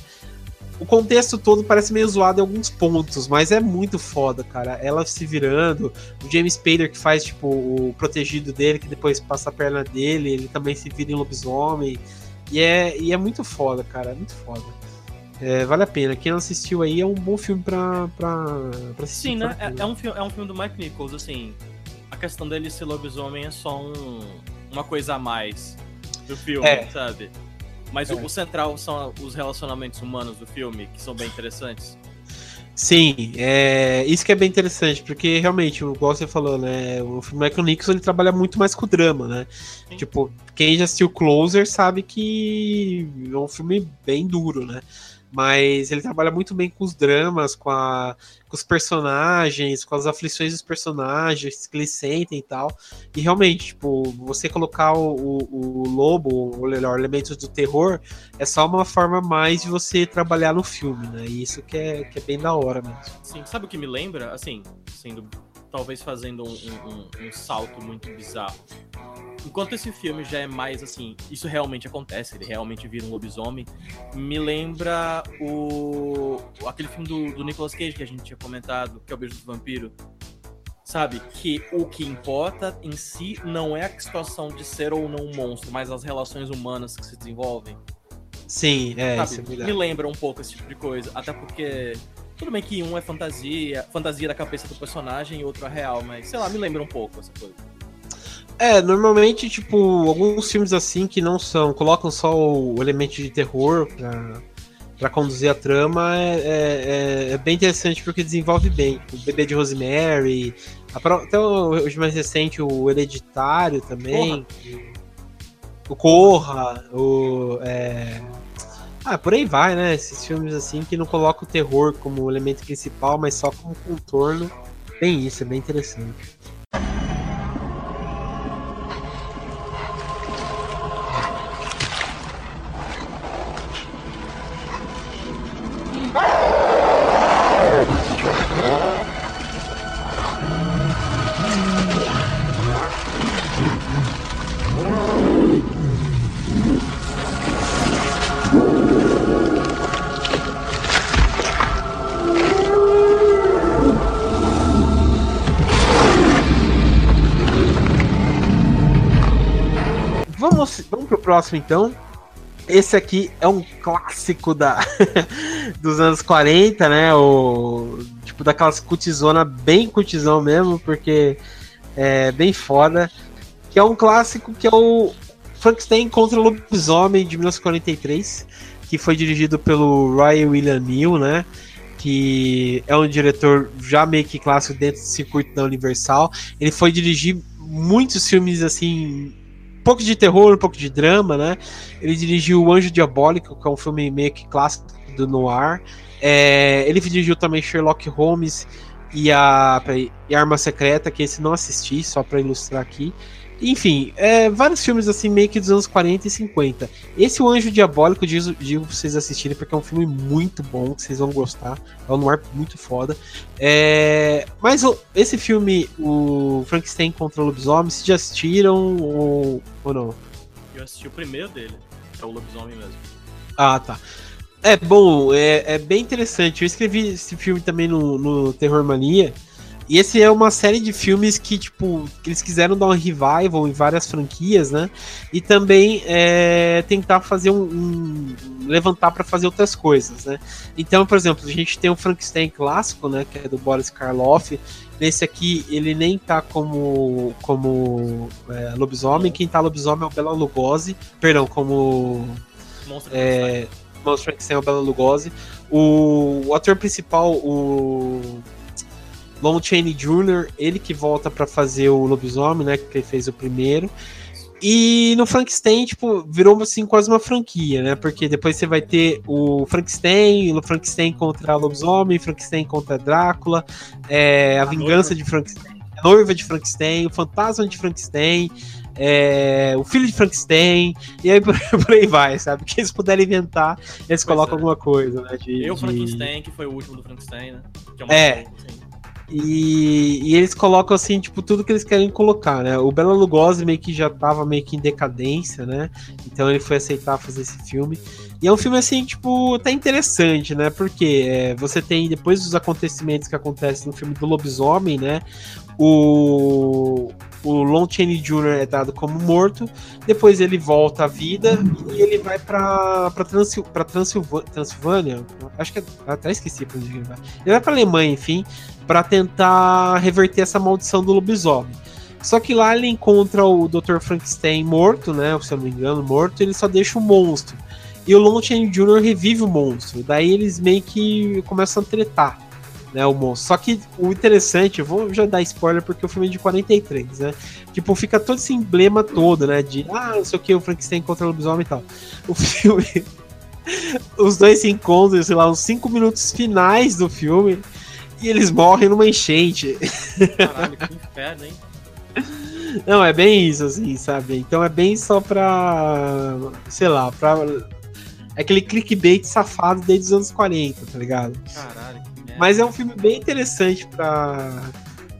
[SPEAKER 2] o contexto todo parece meio zoado em alguns pontos, mas é muito foda, cara. Ela se virando, o James Spader que faz, tipo, o protegido dele, que depois passa a perna dele, ele também se vira em lobisomem. E é, e é muito foda, cara, é muito foda. É, vale a pena. Quem não assistiu aí é um bom filme pra, pra, pra assistir.
[SPEAKER 4] Sim, né? É, é, um filme, é um filme do Mike Nichols, assim. A questão dele ser lobisomem é só um, uma coisa a mais do filme, é. sabe? Mas é. o, o, central são os relacionamentos humanos do filme, que são bem interessantes.
[SPEAKER 2] Sim, é, isso que é bem interessante, porque realmente, igual você falou, né? O filme Michael Nixon ele trabalha muito mais com o drama, né? Sim. Tipo, quem já assistiu Closer sabe que é um filme bem duro, né? Mas ele trabalha muito bem com os dramas, com, a, com os personagens, com as aflições dos personagens que eles sentem e tal. E realmente, tipo, você colocar o, o, o lobo, ou melhor, elementos do terror, é só uma forma mais de você trabalhar no filme, né? E isso que é, que é bem da hora mesmo.
[SPEAKER 4] Sim, sabe o que me lembra? Assim, sendo talvez fazendo um, um, um salto muito bizarro enquanto esse filme já é mais assim, isso realmente acontece, ele realmente vira um lobisomem, me lembra o aquele filme do, do Nicolas Cage que a gente tinha comentado, que é o Beijo do Vampiro. Sabe? Que o que importa em si não é a situação de ser ou não um monstro, mas as relações humanas que se desenvolvem.
[SPEAKER 2] Sim, é,
[SPEAKER 4] Sabe? isso é Me lembra um pouco esse tipo de coisa. Até porque tudo bem que um é fantasia, fantasia da cabeça do personagem e outro é real, mas sei lá, me lembra um pouco essa coisa.
[SPEAKER 2] É, normalmente, tipo, alguns filmes assim que não são, colocam só o elemento de terror pra, pra conduzir a trama é, é, é, é bem interessante porque desenvolve bem. O Bebê de Rosemary, até hoje mais recente, o Hereditário também. Corra. O Corra, o. É... Ah, por aí vai, né? Esses filmes assim que não colocam o terror como elemento principal, mas só como contorno. Bem isso, é bem interessante. Próximo, então. Esse aqui é um clássico da *laughs* dos anos 40, né? O tipo daquelas cutizona bem cutizão mesmo, porque é bem foda. Que é um clássico que é o Frankenstein contra o Lobisomem de 1943, que foi dirigido pelo Ryan William Neal, né? Que é um diretor já meio que clássico dentro do circuito da Universal. Ele foi dirigir muitos filmes assim pouco de terror, um pouco de drama, né? Ele dirigiu O Anjo Diabólico, que é um filme meio que clássico do noir. É, ele dirigiu também Sherlock Holmes e a, e a Arma Secreta, que esse não assisti, só para ilustrar aqui. Enfim, é, vários filmes assim, meio que dos anos 40 e 50. Esse O Anjo Diabólico, digo, digo pra vocês assistirem, porque é um filme muito bom, que vocês vão gostar. É um noir muito foda. É, mas o, esse filme, o Frankenstein contra o Lobisomem, vocês já assistiram ou, ou não?
[SPEAKER 4] Eu assisti o primeiro dele, que é o lobisomem mesmo.
[SPEAKER 2] Ah, tá. É bom, é, é bem interessante. Eu escrevi esse filme também no, no Terror Mania. E esse é uma série de filmes que, tipo, eles quiseram dar um revival em várias franquias, né? E também é, tentar fazer um. um levantar para fazer outras coisas, né? Então, por exemplo, a gente tem o Frankenstein clássico, né? Que é do Boris Karloff. Nesse aqui, ele nem tá como, como é, lobisomem. Quem tá lobisomem é o Bela Lugosi. Perdão, como.
[SPEAKER 4] Monstro
[SPEAKER 2] É, Monstro Frankenstein é o Bela Lugosi. O, o ator principal, o Lon Chaney Jr., ele que volta pra fazer o lobisomem, né? Que ele fez o primeiro. E no Frankenstein, tipo, virou assim quase uma franquia, né? Porque depois você vai ter o Frankenstein, o Frankenstein contra o lobisomem, Frankenstein contra Drácula, é, a, vingança de Frankenstein, a noiva de Frankenstein, o fantasma de Frankenstein, é, o filho de Frankenstein, e aí por, *laughs* por aí vai, sabe? Que eles puderem inventar, eles
[SPEAKER 4] Pois
[SPEAKER 2] colocam
[SPEAKER 4] é.
[SPEAKER 2] alguma coisa, né? De,
[SPEAKER 4] Eu,
[SPEAKER 2] de-
[SPEAKER 4] Frankenstein, que foi o último do Frankenstein, né? É, uma
[SPEAKER 2] É.
[SPEAKER 4] assim.
[SPEAKER 2] E, e eles colocam assim, tipo, tudo que eles querem colocar, né? O Bela Lugosi meio que já tava meio que em decadência, né? Então ele foi aceitar fazer esse filme. E é um filme assim, tipo, até interessante, né? Porque é, você tem, depois dos acontecimentos que acontecem no filme do Lobisomem, né? O, o Lon Chaney Jr. é dado como morto, depois ele volta à vida e ele vai pra, pra, Transil, Transilvânia, acho que é, até esqueci pra onde ele vai. Ele vai pra Alemanha, enfim, para tentar reverter essa maldição do lobisomem. Só que lá ele encontra o Dr. Frankenstein morto, né? Se eu não me engano, morto, ele só deixa o monstro. E o Lon Chaney Jr. revive o monstro. Daí eles meio que começam a tretar, né? O monstro. Só que o interessante, eu vou já dar spoiler porque o filme é de 43, né? Tipo, fica todo esse emblema todo, né? De, ah, não sei o que, o Frankenstein contra o lobisomem e tal. O *laughs* filme. Os dois se encontram, sei lá, uns 5 minutos finais do filme e eles morrem numa enchente.
[SPEAKER 4] Caralho, que inferno, hein? *laughs*
[SPEAKER 2] Não, é bem isso, assim, sabe? Então é bem só pra. sei lá, pra. É aquele clickbait safado desde os anos 40, tá ligado?
[SPEAKER 4] Caralho.
[SPEAKER 2] Mas é um filme bem interessante pra,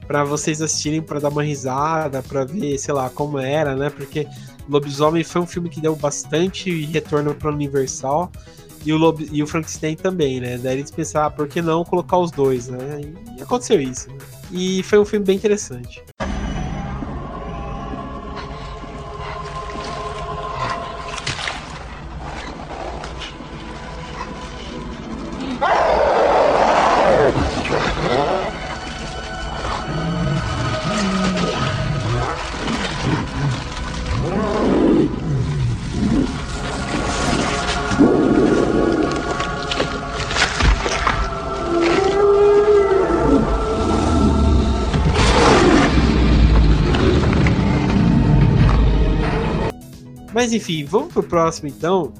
[SPEAKER 2] pra vocês assistirem, pra dar uma risada, pra ver, sei lá, como era, né? Porque Lobisomem foi um filme que deu bastante retorno pra Universal. E o, Lob... e o Frankenstein também, né? Daí eles pensaram, ah, por que não colocar os dois, né? E aconteceu isso. Né? E foi um filme bem interessante. Mas enfim, vamos pro próximo então.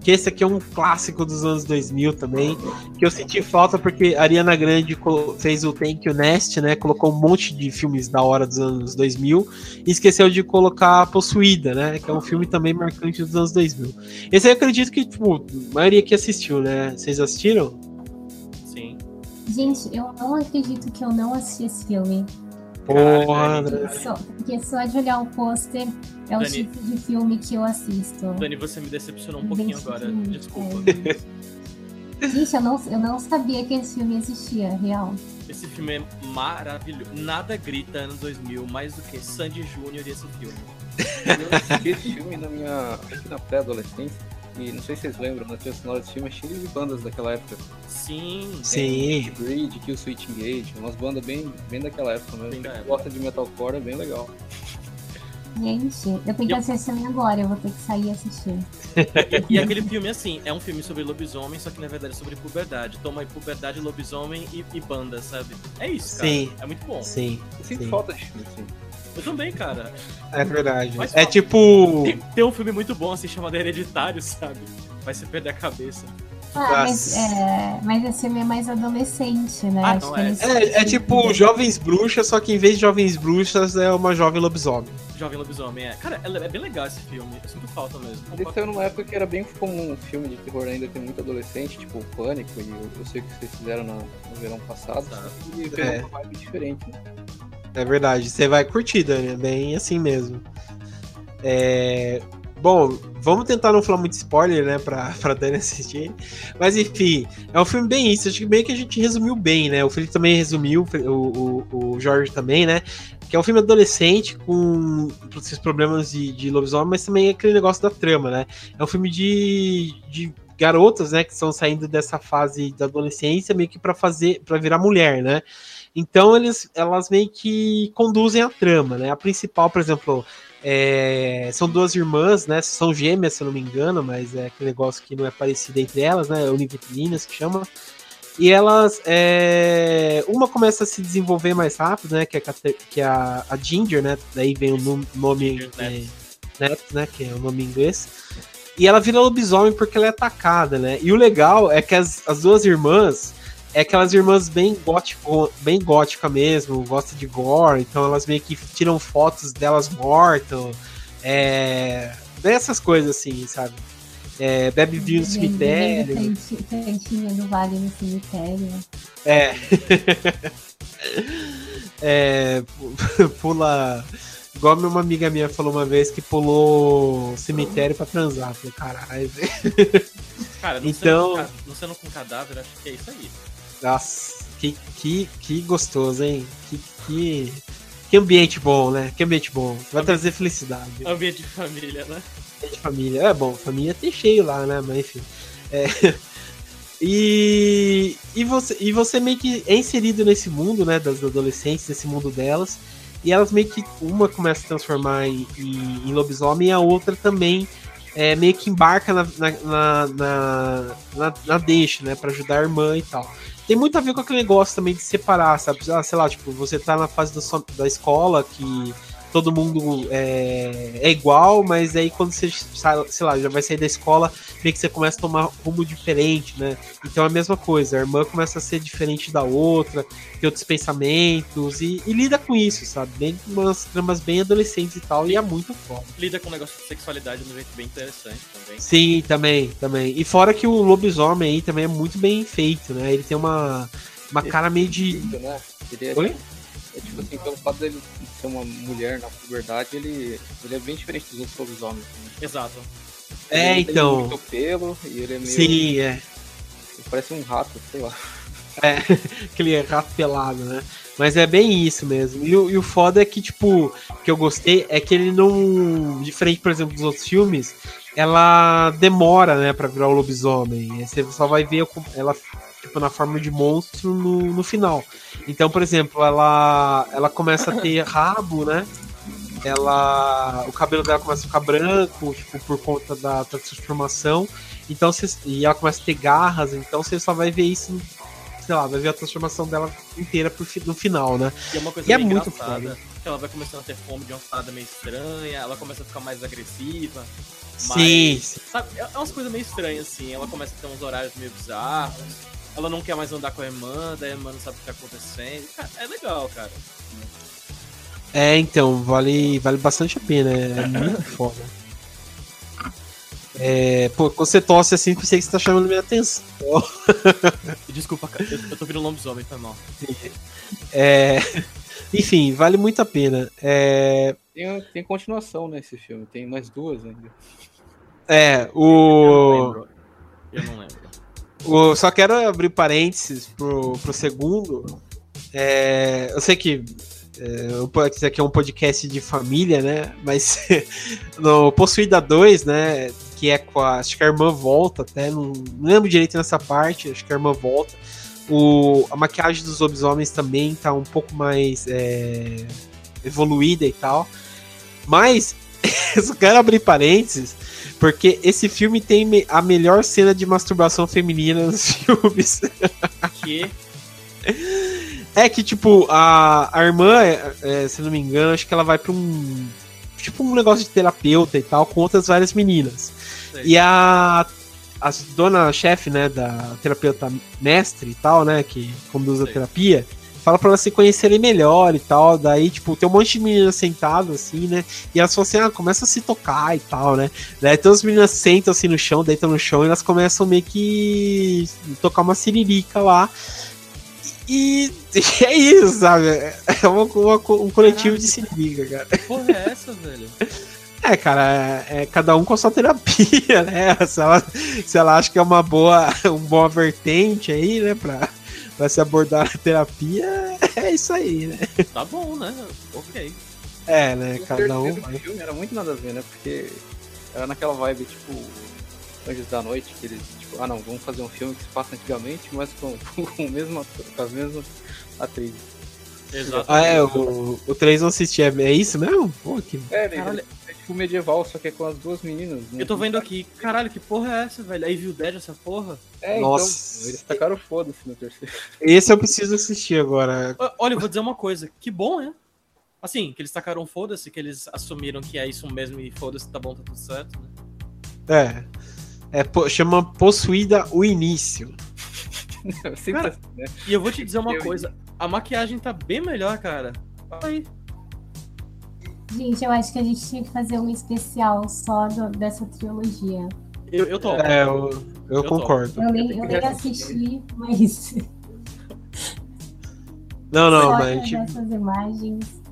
[SPEAKER 2] Que esse aqui é um clássico dos anos 2000 também. Que eu senti falta porque a Ariana Grande fez o Thank You Nest, né? Colocou um monte de filmes da hora dos anos 2000. E esqueceu de colocar Possuída, né? Que é um filme também marcante dos anos 2000. Esse aí eu acredito que, tipo, a maioria que assistiu, né? Vocês assistiram?
[SPEAKER 4] Sim.
[SPEAKER 3] Gente, eu não acredito que eu não assisti esse filme.
[SPEAKER 2] Porra. André.
[SPEAKER 3] Só, porque só de olhar o pôster é o
[SPEAKER 4] Dani.
[SPEAKER 3] tipo de filme que eu assisto.
[SPEAKER 4] Dani, você me decepcionou um pouquinho agora. Desculpa.
[SPEAKER 3] é. Gente, eu não, eu não sabia que esse filme existia, real.
[SPEAKER 4] Esse filme é maravilhoso. Nada grita anos 2000 mais do que Sandy Júnior e esse filme.
[SPEAKER 5] Eu *laughs* assisti esse filme na minha. na pré-adolescência. E não sei se vocês lembram, na trilha sonora desse filme é cheio de bandas daquela época.
[SPEAKER 4] Sim.
[SPEAKER 2] Sim.
[SPEAKER 5] Breed, Kill Switch Engage, umas bandas bem, bem daquela época mesmo.
[SPEAKER 4] Bem
[SPEAKER 5] Quem gosta de metalcore é bem legal.
[SPEAKER 3] Gente, eu tenho que
[SPEAKER 4] Eu-
[SPEAKER 3] assistir esse filme agora, eu vou ter que sair e assistir.
[SPEAKER 4] E, e aquele filme, assim, é um filme sobre lobisomem, só que na verdade é sobre puberdade. Toma aí puberdade, lobisomem e, e banda, sabe? É isso, cara.
[SPEAKER 2] Sim.
[SPEAKER 4] É muito bom.
[SPEAKER 2] Sim,
[SPEAKER 5] Eu sinto
[SPEAKER 2] Sim.
[SPEAKER 5] falta de filme, assim.
[SPEAKER 4] Eu também, cara.
[SPEAKER 2] é verdade.
[SPEAKER 4] Mas
[SPEAKER 2] É
[SPEAKER 4] fala.
[SPEAKER 2] tipo.
[SPEAKER 4] Tem, tem um filme muito bom, assim, chamado Hereditário, sabe? Vai se perder a cabeça.
[SPEAKER 3] Ah, mas, é, mas esse filme é mais adolescente, né?
[SPEAKER 4] Ah,
[SPEAKER 3] Acho
[SPEAKER 4] não,
[SPEAKER 3] que
[SPEAKER 4] é.
[SPEAKER 3] eles-
[SPEAKER 2] É, é tipo Jovens Bruxas, só que em vez de Jovens Bruxas é uma jovem lobisomem.
[SPEAKER 4] Jovem Lobisomem, é. Cara, é, é bem legal esse filme. Eu sinto falta mesmo.
[SPEAKER 5] Ele saiu numa época que era bem comum um filme de terror ainda ter muito adolescente, tipo o Pânico, e eu, eu sei que vocês fizeram no, no verão passado.
[SPEAKER 4] Tá.
[SPEAKER 5] E pegou
[SPEAKER 2] É.
[SPEAKER 5] uma vibe diferente, né?
[SPEAKER 2] É verdade, você vai curtir, Dani, é bem assim mesmo. É, Bom, vamos tentar não falar muito spoiler, né, pra, *laughs* pra Dani assistir. Mas enfim, é um filme bem isso. Acho que meio que a gente resumiu bem, né? O Felipe também resumiu, o, o, o Jorge também, né? Que é um filme adolescente com esses problemas de, de lobisomem, mas também é aquele negócio da trama, né? É um filme de, de garotas, né, que estão saindo dessa fase da adolescência meio que para fazer, para virar mulher, né? Então eles, elas meio que conduzem a trama, né? A principal, por exemplo, é, são duas irmãs, né? São gêmeas, se eu não me engano, mas é aquele negócio que não é parecido entre elas, né? Univitelinas que chama. E elas, é, uma começa a se desenvolver mais rápido, né? Que é, que é a, a Ginger, né? Daí vem o nom- nome é.
[SPEAKER 4] Naps,
[SPEAKER 2] né? Que é o nome em inglês. E ela vira lobisomem porque ela é atacada, né? E o legal é que as, as duas irmãs é aquelas irmãs bem gótico, bem gótica mesmo, gostam de gore, então elas meio que tiram fotos delas mortas, é, dessas coisas assim, sabe? É, bebe vinho no cemitério.
[SPEAKER 3] Canti- Cantinha do vale no cemitério.
[SPEAKER 2] É. *laughs* é. pu- *laughs* Pula. Igual uma amiga minha falou uma vez que pulou o cemitério pra transar. Falei, caralho, velho.
[SPEAKER 4] Cara, *laughs* não,
[SPEAKER 2] Então-
[SPEAKER 4] sendo, com ca- não sendo com cadáver, acho que é isso aí.
[SPEAKER 2] Nossa, que, que, que gostoso, hein? Que, que, que ambiente bom, né? Que ambiente bom. Vai trazer felicidade.
[SPEAKER 4] Ambiente de família, né?
[SPEAKER 2] de família. É bom, família tem cheio lá, né? Mas enfim. É. *laughs* E, e, você, e você meio que é inserido nesse mundo, né? Das adolescentes, nesse mundo delas. E elas meio que. Uma começa a se transformar em, em, em lobisomem e a outra também é, meio que embarca na, na, na, na, na- na deixa, né? Pra ajudar a irmã e tal. Tem muito a ver com aquele negócio também de separar, sabe? Ah, sei lá, tipo, você tá na fase da, da escola que todo mundo é, é igual, mas aí quando você sai, sei lá, já vai sair da escola, meio que você começa a tomar rumo diferente, né? Então é a mesma coisa, a irmã começa a ser diferente da outra, tem outros pensamentos e, e lida com isso, sabe? Bem umas tramas bem adolescentes e tal, e é muito foda.
[SPEAKER 4] Lida com o negócio de sexualidade de um jeito bem interessante também.
[SPEAKER 2] Sim, também, também. E fora que o lobisomem aí também é muito bem feito, né? Ele tem uma, uma cara meio de.
[SPEAKER 5] Isso, né? Ele é,
[SPEAKER 2] Oi?
[SPEAKER 5] É tipo assim, pelo fato dele ser uma mulher na puberdade, ele, ele é bem diferente dos outros lobisomens. né?
[SPEAKER 4] Exato.
[SPEAKER 2] É,
[SPEAKER 5] Ele tem
[SPEAKER 2] então.
[SPEAKER 5] muito pelo e ele é meio.
[SPEAKER 2] Sim, é.
[SPEAKER 5] ele parece um rato, sei lá.
[SPEAKER 2] É, *laughs* aquele rato pelado, né? Mas é bem isso mesmo. E, o- e o foda é que, tipo, que eu gostei é que ele não. Diferente, por exemplo, dos outros filmes, ela demora, né, pra virar o lobisomem. Você só vai ver ela, tipo, na forma de monstro no, no final. Então, por exemplo, ela, ela começa a ter *laughs* rabo, né? Ela. O cabelo dela começa a ficar branco, tipo, por conta da, da transformação. Então, você, e ela começa a ter garras, então você só vai ver isso sei lá, vai ver a transformação dela inteira pro no final, né?
[SPEAKER 4] E é uma coisa
[SPEAKER 2] E é muito foda.
[SPEAKER 4] Ela vai começando a ter fome de uma parada meio estranha, ela começa a ficar mais agressiva.
[SPEAKER 2] Sim, sim.
[SPEAKER 4] Sabe, é é umas coisas meio estranhas, assim. Ela começa a ter uns horários meio bizarros. Ela não quer mais andar com a irmã, daí a irmã não sabe o que tá acontecendo. Cara, é legal, cara.
[SPEAKER 2] É, então, vale, vale bastante a pena, é *laughs* muito foda. É, pô, quando você tosse assim, pensei que você tá chamando minha atenção. *laughs*
[SPEAKER 4] Desculpa, cara, eu, tô virando lobisomem, foi mal.
[SPEAKER 2] É, enfim, vale muito a pena. É,
[SPEAKER 5] Tem, tem continuação nesse filme, tem mais duas ainda.
[SPEAKER 2] é
[SPEAKER 4] Eu não
[SPEAKER 2] o,
[SPEAKER 4] lembro. Eu não lembro.
[SPEAKER 2] O. Só quero abrir parênteses pro, pro segundo. É, eu sei que é, isso aqui é um podcast de família, né? Mas *laughs* no Possuída 2, né? Que é com a. Acho que a irmã volta até. Não, não lembro direito nessa parte. Acho que a irmã volta. O, a maquiagem dos lobisomens também tá um pouco mais é, evoluída e tal. Mas *laughs* eu só quero abrir parênteses. Porque esse filme tem a melhor cena de masturbação feminina nos *laughs* filmes.
[SPEAKER 4] Que
[SPEAKER 2] É que, tipo, a, a irmã, é, é, se não me engano, acho que ela vai pra um. Tipo, um negócio de terapeuta e tal, com outras várias meninas.
[SPEAKER 4] Sei.
[SPEAKER 2] E a. a dona chefe, né, da terapeuta mestre e tal, né, que conduz a
[SPEAKER 4] Sei.
[SPEAKER 2] terapia, fala pra elas se conhecerem melhor e tal. Daí, tipo, tem um monte de meninas sentadas assim, né? E elas falam assim: ah, começa a se tocar e tal, né? Daí todas as meninas sentam assim no chão, deitam no chão e elas começam meio que tocar uma siririca lá. E é isso, sabe? É uma- uma- um coletivo de siririca, cara.
[SPEAKER 4] Que porra é essa, velho?
[SPEAKER 2] É, cara, é, é cada um com a sua terapia, *laughs* né? Se ela, se ela acha que é uma boa, um boa vertente aí, né, pra, pra se abordar a terapia, é isso aí, né?
[SPEAKER 4] Tá bom, né? Ok.
[SPEAKER 2] É, né?
[SPEAKER 5] O
[SPEAKER 2] Cada um. vai-
[SPEAKER 5] filme era muito nada a ver, né? Porque era naquela vibe, tipo, Anjos da Noite, que eles, tipo, ah não, vamos fazer um filme que se passa antigamente, mas com, *laughs* com o mesmo ator, com as mesmas atrizes.
[SPEAKER 4] Exato.
[SPEAKER 2] Ah, é, o, o 3 não assisti, é, é isso mesmo? Pô, que.
[SPEAKER 5] É,
[SPEAKER 4] Caralho.
[SPEAKER 5] Tipo medieval, só que é com as duas meninas. né?
[SPEAKER 4] Eu tô vendo aqui, caralho, que porra é essa, velho? Aí viu Dead essa porra?
[SPEAKER 5] É,
[SPEAKER 2] Nossa.
[SPEAKER 5] então, eles tacaram foda-se no terceiro.
[SPEAKER 2] Esse eu preciso assistir agora.
[SPEAKER 4] Olha, eu vou dizer uma coisa, que bom, né? Assim, que eles tacaram foda-se, que eles assumiram que é isso mesmo e foda-se, tá bom, tá tudo certo, né?
[SPEAKER 2] É. É, po- chama Possuída o Início. *laughs*
[SPEAKER 5] Sempre
[SPEAKER 4] Cara,
[SPEAKER 5] assim, né?
[SPEAKER 4] E eu vou te dizer uma
[SPEAKER 5] Eu-
[SPEAKER 4] coisa, a maquiagem tá bem melhor, cara. Olha Aí.
[SPEAKER 3] Gente, eu acho que a gente tinha que fazer um especial só do- dessa trilogia.
[SPEAKER 4] Eu, eu tô.
[SPEAKER 2] É, eu, eu,
[SPEAKER 4] Eu tô.
[SPEAKER 2] concordo.
[SPEAKER 3] Eu nem, eu nem assisti, mas
[SPEAKER 2] Não, não,
[SPEAKER 3] só
[SPEAKER 2] mas gente.
[SPEAKER 3] essas imagens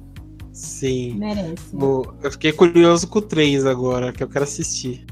[SPEAKER 2] Sim.
[SPEAKER 3] merece.
[SPEAKER 2] Bom, Eu fiquei curioso com o 3 agora, que eu quero assistir.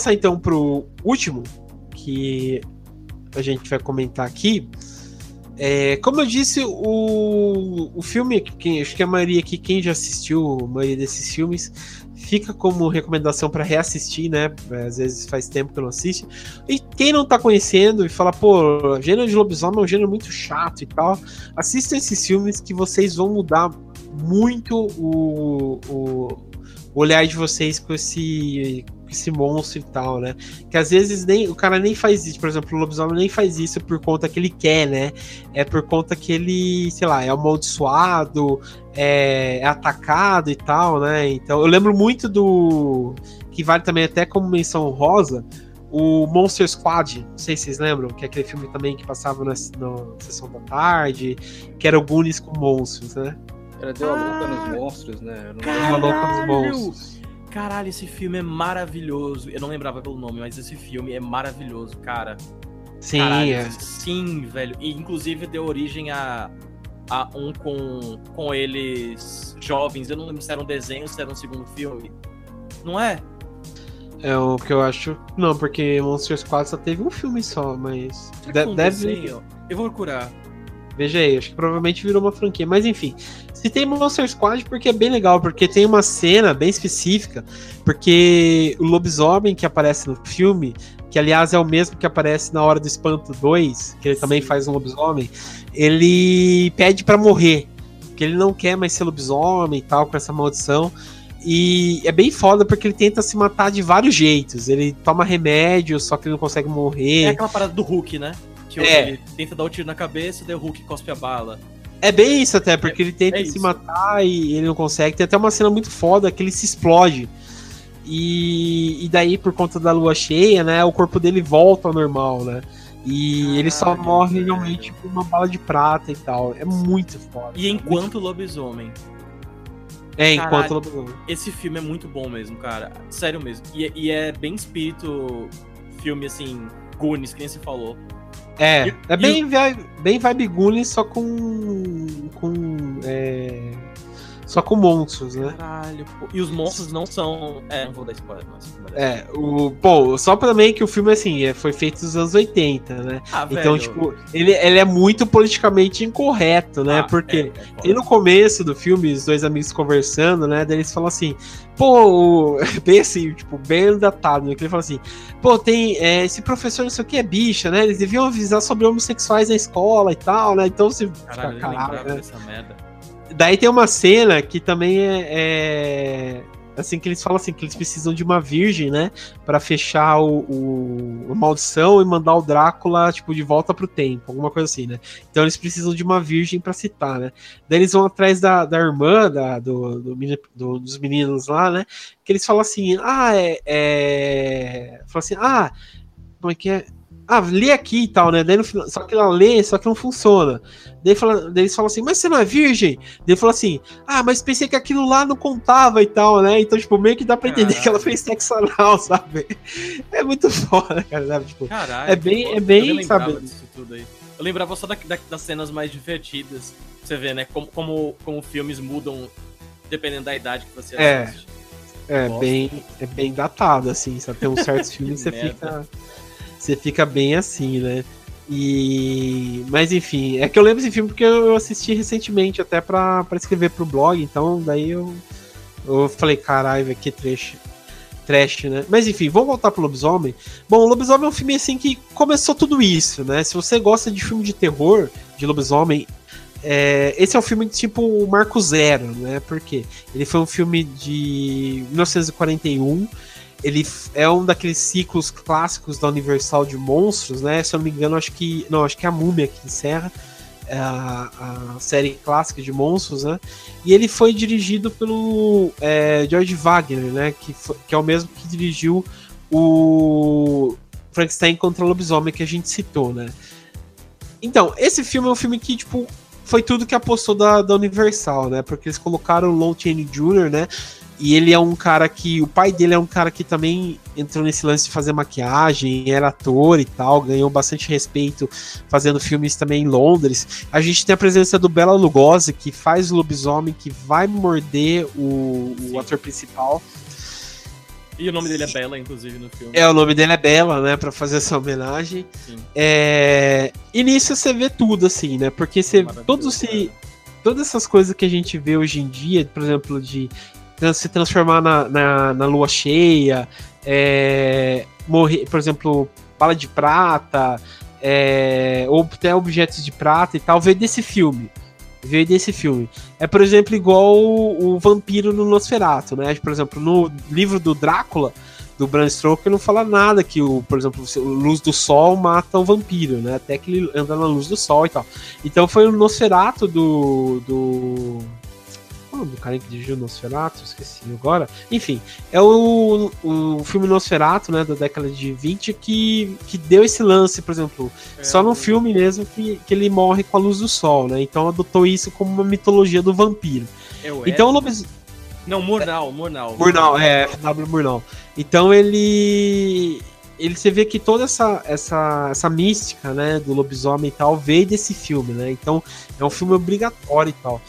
[SPEAKER 2] Passar então pro último que a gente vai comentar aqui. É, como eu disse, o, o filme, quem, acho que a maioria aqui, quem já assistiu a maioria desses filmes, fica como recomendação para reassistir, né? Às vezes faz tempo que não assisto. E quem não tá conhecendo e fala, pô, gênero de lobisomem é um gênero muito chato e tal, assistam esses filmes que vocês vão mudar muito o, o, o olhar de vocês com esse, com esse monstro e tal, né? Que às vezes nem o cara nem faz isso, por exemplo, o lobisomem nem faz isso por conta que ele quer, né? É por conta que ele, sei lá, é amaldiçoado, é, é atacado e tal, né? Então eu lembro muito do. Que vale também até como menção rosa. O Monster Squad, não sei se vocês lembram, que é aquele filme também que passava na, na sessão da tarde, que era o Goonies com monstros, né?
[SPEAKER 5] Era Deu a Louca
[SPEAKER 4] Ah,
[SPEAKER 5] nos Monstros, né? Era um-.
[SPEAKER 2] Uma louca dos
[SPEAKER 4] Caralho!
[SPEAKER 2] monstros.
[SPEAKER 4] Caralho, esse filme é maravilhoso. Eu não lembrava pelo nome, mas esse filme é maravilhoso, cara.
[SPEAKER 2] Sim,
[SPEAKER 4] Caralho,
[SPEAKER 2] é.
[SPEAKER 4] Sim, velho. E inclusive deu origem a, a um com, com eles jovens. Eu não lembro se era um desenho, se era um segundo filme. Não é?
[SPEAKER 2] É o que eu acho. Não, porque Monster Squad só teve um filme só, mas.
[SPEAKER 4] Será que
[SPEAKER 2] de-
[SPEAKER 4] um
[SPEAKER 2] deve.
[SPEAKER 4] desenho? Eu vou procurar.
[SPEAKER 2] Veja aí, acho que provavelmente virou uma franquia. Mas enfim, se tem Monster Squad, porque é bem legal, porque tem uma cena bem específica, porque o lobisomem que aparece no filme, que aliás é o mesmo que aparece na Hora do Espanto 2, que ele também
[SPEAKER 4] Sim.
[SPEAKER 2] faz um lobisomem, ele pede pra morrer, porque ele não quer mais ser lobisomem e tal, com essa maldição. E é bem foda porque ele tenta se matar de vários jeitos. Ele toma remédio, só que ele não consegue morrer.
[SPEAKER 4] É aquela parada do Hulk, né? Que
[SPEAKER 2] É.
[SPEAKER 4] ele tenta dar o tiro na cabeça, daí o Hulk cospe a bala.
[SPEAKER 2] É bem isso até, porque ele tenta
[SPEAKER 4] é
[SPEAKER 2] se
[SPEAKER 4] isso.
[SPEAKER 2] matar e ele não consegue. Tem até uma cena muito foda que ele se explode. E, e daí, por conta da lua cheia, né, o corpo dele volta ao normal, né? E ele só morre realmente por uma bala de prata e tal. É muito foda.
[SPEAKER 4] E enquanto lobisomem.
[SPEAKER 2] É, enquanto
[SPEAKER 4] Caralho.
[SPEAKER 2] lobisomem.
[SPEAKER 4] Esse filme é muito bom mesmo, cara. Sério mesmo. E, é- e é bem espírito filme, assim, Goonies, que nem você falou.
[SPEAKER 2] É,
[SPEAKER 4] E-
[SPEAKER 2] é
[SPEAKER 4] e
[SPEAKER 2] bem, vibe, bem vibe Goonies, só com. com. é, só com monstros, né?
[SPEAKER 4] Caralho, pô. E os monstros não são. É, não vou dar spoiler, mas.
[SPEAKER 2] É, o. Bom, só também que o filme, assim, é, foi feito nos anos 80, né?
[SPEAKER 4] Ah,
[SPEAKER 2] Então,
[SPEAKER 4] velho.
[SPEAKER 2] tipo, ele, ele é muito politicamente incorreto, né?
[SPEAKER 4] Ah,
[SPEAKER 2] Porque.
[SPEAKER 4] é, é
[SPEAKER 2] no começo do filme, os dois amigos conversando, né? Daí eles falam assim, pô, *laughs* bem assim, tipo, bem datado, né? Que ele fala assim, pô, tem é, esse professor não sei o que é bicha, né? Eles deviam avisar sobre homossexuais na escola e tal, né? Então fica,
[SPEAKER 4] Caralho, nem
[SPEAKER 2] caralho, né?
[SPEAKER 4] dessa merda.
[SPEAKER 2] Daí tem uma cena que também é, é, assim que eles falam assim que eles precisam de uma virgem, né, Pra fechar o, o- a maldição e mandar o Drácula tipo de volta pro tempo, alguma coisa assim, né? Então eles precisam de uma virgem pra citar, né? Daí eles vão atrás da, da irmã da, do, do do- dos meninos lá, né? Que eles falam assim, ah, é, é... fala assim, ah, como é que é? Ah, lê aqui e tal, né? Daí no final, só que ela lê, só que não funciona. Daí, fala, daí eles falam assim, mas você não é virgem? Daí fala assim, ah, mas pensei que aquilo lá não contava e tal, né? Então, tipo, meio que dá pra entender que ela fez sexo anal, sabe? *laughs* É muito foda, cara, sabe? Tipo,
[SPEAKER 4] Caralho.
[SPEAKER 2] É bem- é bem, sabe?
[SPEAKER 4] disso tudo aí. Eu lembrava só da- da- das cenas mais divertidas. Você vê, né? Como, como, como filmes mudam dependendo da idade que você
[SPEAKER 2] É.
[SPEAKER 4] assiste.
[SPEAKER 2] é bem, é bem datado, assim, sabe? Tem uns certos *laughs* filmes que você
[SPEAKER 4] merda.
[SPEAKER 2] fica. Você fica bem assim, né? E. Mas enfim, é que eu lembro desse filme porque eu assisti recentemente, até pra, pra escrever pro blog, então daí eu. Eu falei, caralho, que trash. Trash, né? Mas enfim, vamos voltar pro Lobisomem. Bom, Lobisomem é um filme assim que começou tudo isso, né? Se você gosta de filme de terror, de lobisomem, é, esse é um filme tipo o Marco Zero, né? Porque ele foi um filme de 1941. Ele é um daqueles ciclos clássicos da Universal de monstros, né? Se eu não me engano, acho que. Não, acho que é a Múmia que encerra é a, a série clássica de monstros, né? E ele foi dirigido pelo é, George Wagner, né? Que, fo- que é o mesmo que dirigiu o Frankenstein contra o Lobisomem que a gente citou, né? Então, esse filme é um filme que, tipo, foi tudo que apostou da, da Universal, né? Porque eles colocaram o Lon Chaney Jr., né? E ele é um cara que. O pai dele é um cara que também entrou nesse lance de fazer maquiagem, era ator e tal, ganhou bastante respeito fazendo filmes também em Londres. A gente tem a presença do Bela Lugosi, que faz o lobisomem, que vai morder o, o ator principal.
[SPEAKER 4] E o nome dele é Bella, inclusive, no filme.
[SPEAKER 2] É, o nome dele é Bela, né? Pra fazer essa homenagem.
[SPEAKER 4] Sim.
[SPEAKER 2] É, e nisso você vê tudo, assim, né? Porque você. Todos se, todas essas coisas que a gente vê hoje em dia, por exemplo, de se transformar na, na, na lua cheia, é, morrer, por exemplo, bala de prata, é, ou até objetos de prata e tal, veio desse filme. Veio desse filme. É, por exemplo, igual o, o vampiro no Nosferatu, né? Por exemplo, no livro do Drácula, do Bram Stoker, não fala nada que, o, por exemplo, luz do sol mata o vampiro, né? Até que ele anda na luz do sol e tal. Então foi o Nosferatu do. do. Nome do cara que dirigiu Nosferatu? Esqueci agora. Enfim, é o, o filme Nosferatu, né, da década de 20, que, que deu esse lance, por exemplo,
[SPEAKER 4] É,
[SPEAKER 2] só no
[SPEAKER 4] o-
[SPEAKER 2] filme mesmo que, que ele morre com a luz do sol, né? Então adotou isso como uma mitologia do vampiro.
[SPEAKER 4] É o
[SPEAKER 2] Então o lobis...
[SPEAKER 4] Não, Murnau, Murnau.
[SPEAKER 2] Murnau, é, W Murnau. Então ele. Ele você vê que toda essa, essa, essa mística, né, do lobisomem e tal, veio desse filme, né? Então é um filme obrigatório e tal.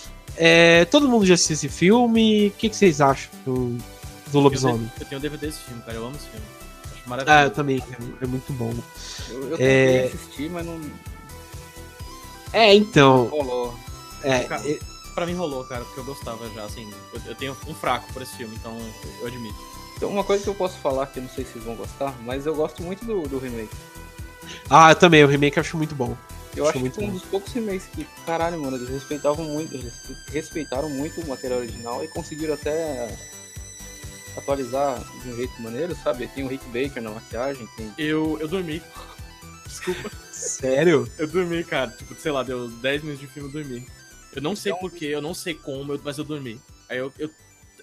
[SPEAKER 2] É, todo mundo já assistiu esse filme. O que, que vocês acham do, do lobisomem?
[SPEAKER 4] Eu tenho DVD desse filme, cara. Eu amo esse filme. Acho
[SPEAKER 2] Ah, eu
[SPEAKER 4] maravilhoso.
[SPEAKER 2] também. É, é muito bom.
[SPEAKER 5] Eu, eu
[SPEAKER 2] É.
[SPEAKER 5] tentei assistir, mas não
[SPEAKER 2] É, então.
[SPEAKER 5] rolou.
[SPEAKER 2] É,
[SPEAKER 4] Cara,
[SPEAKER 2] é-
[SPEAKER 4] Pra mim rolou, cara, porque eu gostava já, assim. Eu, eu tenho um fraco por esse filme, então eu admito.
[SPEAKER 5] Então, uma coisa que eu posso falar que eu não sei se vocês vão gostar, mas eu gosto muito do, do remake.
[SPEAKER 2] ah, eu também. O remake eu acho muito bom.
[SPEAKER 5] Eu
[SPEAKER 2] Acho
[SPEAKER 5] acho que foi um dos poucos remakes que, caralho, mano, eles respeitavam muito, eles respeitaram muito o material original e conseguiram até atualizar de um jeito maneiro, sabe? Tem o Rick Baker na maquiagem, tem.
[SPEAKER 4] Eu, eu dormi. Desculpa.
[SPEAKER 2] Sério?
[SPEAKER 4] Eu dormi, cara. Tipo, sei lá, deu 10 minutos de filme eu dormi. Eu não sei
[SPEAKER 5] Então-
[SPEAKER 4] porquê, eu não sei como, mas eu dormi. Aí eu. eu-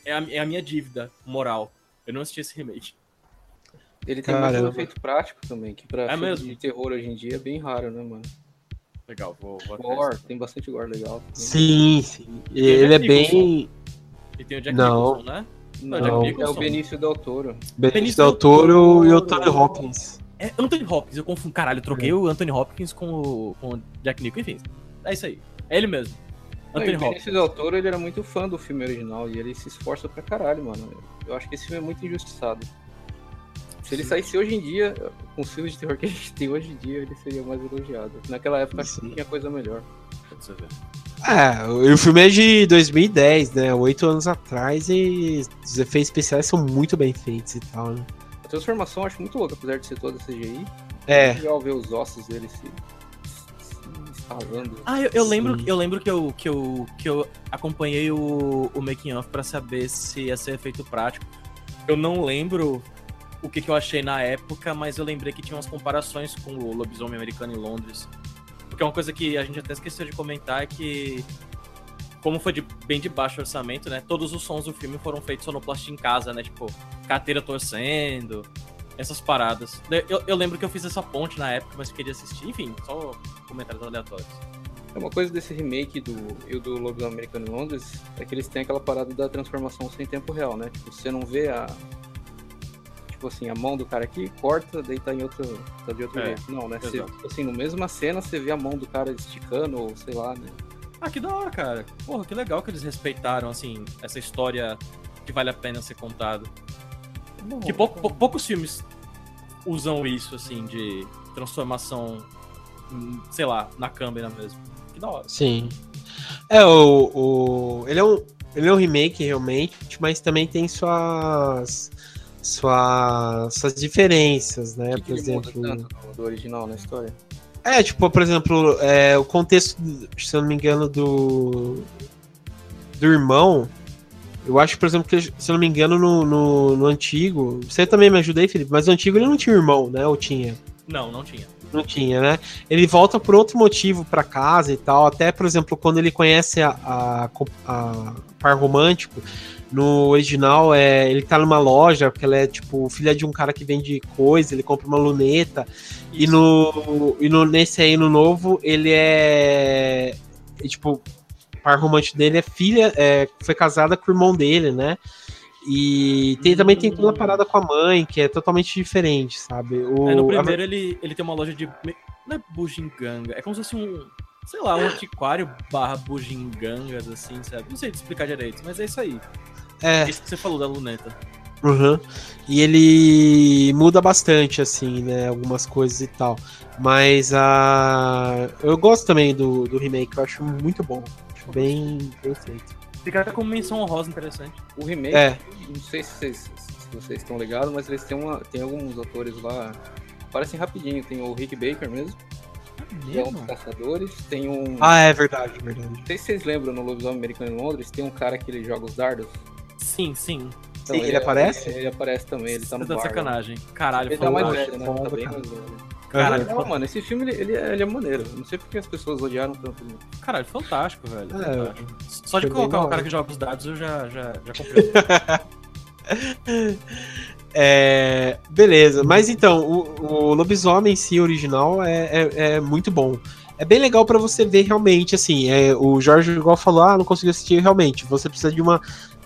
[SPEAKER 4] é, a, é a minha dívida moral. Eu não assisti esse remake.
[SPEAKER 5] Ele tem
[SPEAKER 2] Caramba.
[SPEAKER 5] efeito prático também, que pra
[SPEAKER 4] É
[SPEAKER 5] filme
[SPEAKER 4] mesmo?
[SPEAKER 5] de terror hoje em dia é bem raro, né, mano?
[SPEAKER 4] Legal, vou, vou.
[SPEAKER 5] Gore, tem bastante gore legal.
[SPEAKER 2] Sim, sim.
[SPEAKER 4] tem
[SPEAKER 2] Ele é
[SPEAKER 4] Jack
[SPEAKER 2] bem.
[SPEAKER 4] E tem o Jack
[SPEAKER 2] Não.
[SPEAKER 4] Nicholson, né?
[SPEAKER 5] Não,
[SPEAKER 4] Jack
[SPEAKER 5] é o. Benício Del Toro.
[SPEAKER 2] Benício Del Toro e o Tony Hopkins.
[SPEAKER 4] É Anthony Hopkins, eu confundo. Caralho, eu troquei o Anthony Hopkins com o, com o Jack Nicholson, enfim. É isso aí. É ele mesmo.
[SPEAKER 5] Não, e
[SPEAKER 4] Anthony
[SPEAKER 5] o
[SPEAKER 4] Hopkins.
[SPEAKER 5] Del Toro, ele era muito fã do filme original e ele se esforça pra caralho, mano. Eu acho que esse filme é muito injustiçado. Se ele saísse hoje em dia, com os filmes de terror que a gente tem hoje em dia, ele seria mais elogiado. Naquela época acho que tinha coisa melhor.
[SPEAKER 2] É, o o filme é de 2010, né? Oito anos atrás e os efeitos especiais são muito bem feitos e tal, né?
[SPEAKER 5] A transformação eu acho muito louca, apesar de ser toda CGI.
[SPEAKER 2] É,
[SPEAKER 5] legal ver os ossos dele se, se instalando.
[SPEAKER 4] Ah, eu, eu lembro,
[SPEAKER 2] Sim.
[SPEAKER 4] eu lembro que eu, que eu, que eu acompanhei o, o making of pra saber se ia ser efeito prático. Eu não lembro o que, que eu achei na época, mas eu lembrei que tinha umas comparações com o lobisomem americano em Londres. Porque uma coisa que a gente até esqueceu de comentar é que, como foi de, bem de baixo orçamento, né? Todos os sons do filme foram feitos sonoplastia em casa, né? Tipo, carteira torcendo, essas paradas. Eu, eu lembro que eu fiz essa ponte na época, mas queria assistir. Enfim, só comentários aleatórios.
[SPEAKER 5] É uma coisa desse remake do do Lobisomem Americano em Londres é que eles têm aquela parada da transformação sem tempo real, né? Tipo, você não vê a. Tipo assim, a mão do cara aqui, corta, daí tá em outro. tá de outro
[SPEAKER 4] É,
[SPEAKER 5] jeito. Não, né? Você, tipo assim, no mesma cena você vê a mão do cara esticando, ou sei lá, né?
[SPEAKER 4] Ah, que da hora, cara. Porra, que legal que eles respeitaram, assim, essa história que vale a pena ser contada.
[SPEAKER 5] Bom,
[SPEAKER 4] Que pou- pou- poucos filmes usam isso, assim, de transformação, hum, sei lá, na câmera mesmo. Que da hora.
[SPEAKER 2] sim. É, o, o. Ele é um. Ele é um remake, realmente, mas também tem suas. Suas, suas diferenças, né?
[SPEAKER 5] Que, que
[SPEAKER 2] Por
[SPEAKER 5] muda
[SPEAKER 2] exemplo.
[SPEAKER 5] tanto do, original na história?
[SPEAKER 2] É, tipo, por exemplo, é, o contexto, se eu não me engano, do. Do irmão. Eu acho, por exemplo, que, se eu não me engano, no, no, no antigo. Você também me ajuda aí, Felipe, mas no antigo ele não tinha irmão, né? Ou tinha?
[SPEAKER 4] Não, não tinha.
[SPEAKER 2] Não tinha, né? Ele volta por outro motivo pra casa e tal. Até, por exemplo, quando ele conhece a, a, a par romântico, no original é, ele tá numa loja, porque ela é tipo filha de um cara que vende coisa, ele compra uma luneta. E no, e no nesse aí no novo, ele é. e, tipo, o par romântico dele é filha, é, foi casada com o irmão dele, né? E tem, também tem toda a parada com a mãe, que é totalmente diferente, sabe? O,
[SPEAKER 4] É, no
[SPEAKER 2] a-
[SPEAKER 4] primeiro ele, ele tem uma loja de. Não é bugiganga, é como se fosse um. Sei lá, um antiquário barra bugigangas, assim, sabe? Não sei te explicar direito, mas é isso aí.
[SPEAKER 2] É,
[SPEAKER 4] Isso que você falou da luneta.
[SPEAKER 2] Uhum. E ele muda bastante, assim, né? Algumas coisas e tal. Mas a. Eu gosto também do, do remake, eu acho muito bom. Acho bem, bem feito.
[SPEAKER 4] Fica até como menção honrosa interessante.
[SPEAKER 5] O remake,
[SPEAKER 2] É.
[SPEAKER 5] não sei se vocês, se vocês estão ligados, mas eles têm, uma, tem alguns atores lá. Parecem rapidinho. Tem o Rick Baker mesmo, que é um dos caçadores. Tem um.
[SPEAKER 2] Ah, é verdade, é verdade.
[SPEAKER 5] Não sei se vocês lembram no Lobisomem Americano em Londres, tem um cara que ele joga os dardos.
[SPEAKER 4] Sim, sim.
[SPEAKER 5] Então,
[SPEAKER 2] Sim, ele aparece?
[SPEAKER 5] Ele, ele aparece também, ele tá no
[SPEAKER 4] Você tá
[SPEAKER 5] bar.
[SPEAKER 4] sacanagem. Caralho,
[SPEAKER 5] Ele tá mais velho, né? Tá bem
[SPEAKER 2] caralho.
[SPEAKER 5] mais velho.
[SPEAKER 4] Caralho,
[SPEAKER 5] Não, mano, esse filme ele, ele, é, ele é maneiro. Não sei porque as pessoas odiaram tanto.
[SPEAKER 4] Caralho, fantástico, velho.
[SPEAKER 2] É,
[SPEAKER 4] fantástico. Só de colocar
[SPEAKER 2] hora.
[SPEAKER 4] cara que joga os dados eu já, já, já comprei. *laughs*
[SPEAKER 2] É, beleza, mas então, o, o lobisomem em si, original, é, é, é muito bom. É bem legal pra você ver realmente, assim, é, o Jorge igual falou, ah, não consegui assistir realmente. Você precisa de uma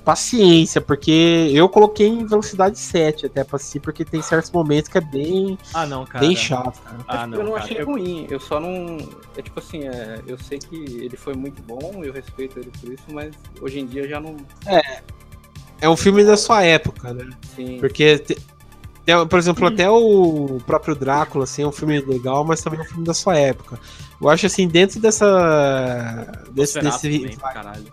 [SPEAKER 2] paciência, porque eu coloquei em velocidade 7 até pra assistir, porque tem certos momentos que é bem,
[SPEAKER 4] ah, não, cara.
[SPEAKER 2] bem chato, cara.
[SPEAKER 4] Ah, não,
[SPEAKER 5] eu não
[SPEAKER 4] cara.
[SPEAKER 5] achei
[SPEAKER 4] Eu-
[SPEAKER 5] ruim, eu só não. É tipo assim, é, eu sei que ele foi muito bom, eu respeito ele por isso, mas hoje em dia já não.
[SPEAKER 2] É um filme da sua época, né?
[SPEAKER 5] Sim.
[SPEAKER 2] Porque, te- por exemplo, até o próprio Drácula, assim, é um filme legal, mas também é um filme da sua época. Eu acho assim, dentro dessa. Desse, desse,
[SPEAKER 4] também, caralho.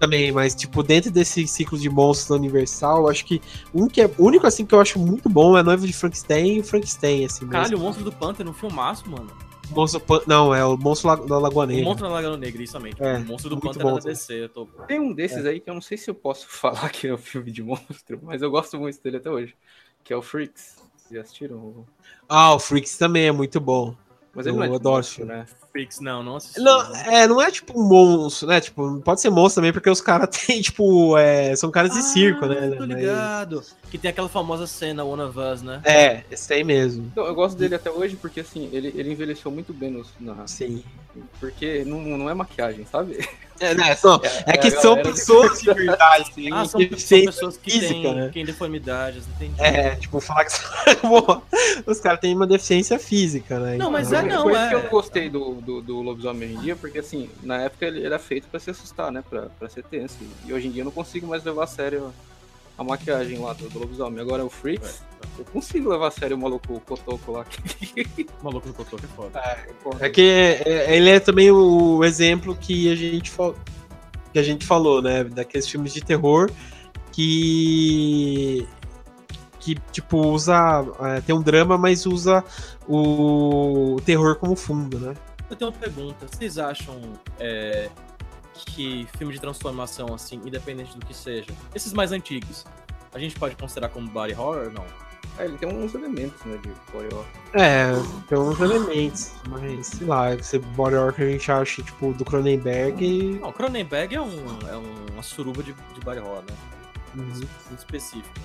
[SPEAKER 2] Também, mas tipo, dentro desse ciclo de monstros da Universal, eu acho que um que é o único assim que eu acho muito bom é Noivo de Frankenstein e o Frankenstein, assim. mesmo.
[SPEAKER 4] Caralho, o Monstro do Pântano, um filmaço, mano.
[SPEAKER 2] Monstro Pan- Não, é o Monstro da Lagoa
[SPEAKER 4] O
[SPEAKER 2] Negra.
[SPEAKER 4] Monstro da Lagoa Negra, isso também.
[SPEAKER 2] É,
[SPEAKER 4] o Monstro do Pântano
[SPEAKER 2] bom
[SPEAKER 4] era da DC, eu tô...
[SPEAKER 5] Tem um desses aí que eu não sei se eu posso *laughs* falar que é um filme de monstro, mas eu gosto muito dele até hoje. Que é o Freaks. Vocês já assistiram?
[SPEAKER 2] Ah, o Freaks também é muito bom.
[SPEAKER 5] Mas
[SPEAKER 2] Eu
[SPEAKER 5] é de
[SPEAKER 2] adoro
[SPEAKER 5] monstro, né?
[SPEAKER 4] Freaks, não, não assisti.
[SPEAKER 2] Não, é, não é tipo um monstro, né? Tipo, pode ser monstro também, porque os caras *laughs* têm, tipo, é, são caras de circo, né?
[SPEAKER 4] Ah, Tô
[SPEAKER 2] Mas-
[SPEAKER 4] ligado. Que tem aquela famosa cena One of Us, né?
[SPEAKER 2] É, esse aí mesmo.
[SPEAKER 5] Então, eu gosto dele até hoje porque assim, ele, ele envelheceu muito bem nos, na,
[SPEAKER 2] Sim.
[SPEAKER 5] porque não, não é maquiagem, sabe?
[SPEAKER 2] É, né, são- é que
[SPEAKER 5] a
[SPEAKER 2] são
[SPEAKER 5] galera que-
[SPEAKER 2] pessoas de verdade, tem
[SPEAKER 4] Ah, são, são pessoas que
[SPEAKER 2] física,
[SPEAKER 4] têm,
[SPEAKER 2] né?
[SPEAKER 4] que têm deformidades, entendi.
[SPEAKER 2] É, tipo, falar que *laughs* os caras têm uma deficiência física, né?
[SPEAKER 4] Não, mas
[SPEAKER 2] Então,
[SPEAKER 4] é não, é-
[SPEAKER 5] que eu gostei do, do, do lobisomem hoje em dia, porque assim, na época ele era feito pra se assustar, né? Pra, pra ser tenso. E hoje em dia eu não consigo mais levar a sério a maquiagem lá do, do lobisomem. Agora o Freaks, eu consigo levar a sério o maluco cotoco lá.
[SPEAKER 4] O maluco do que é foda.
[SPEAKER 2] É que é- ele é também o exemplo que a gente que a gente falou, né, daqueles filmes de terror que que tipo usa é, tem um drama, mas usa o terror como fundo, né?
[SPEAKER 4] Eu tenho uma pergunta. Vocês acham é, que filme de transformação, assim, independente do que seja, esses mais antigos, a gente pode considerar como body horror ou não?
[SPEAKER 5] É, ele tem uns elementos, né, de body horror.
[SPEAKER 2] É, tem uns elementos, mas sei lá, esse body horror que a gente acha tipo do Cronenberg,
[SPEAKER 4] Não, Cronenberg é, um, é uma suruba de, de body horror, né?
[SPEAKER 2] uhum.
[SPEAKER 4] Muito específico.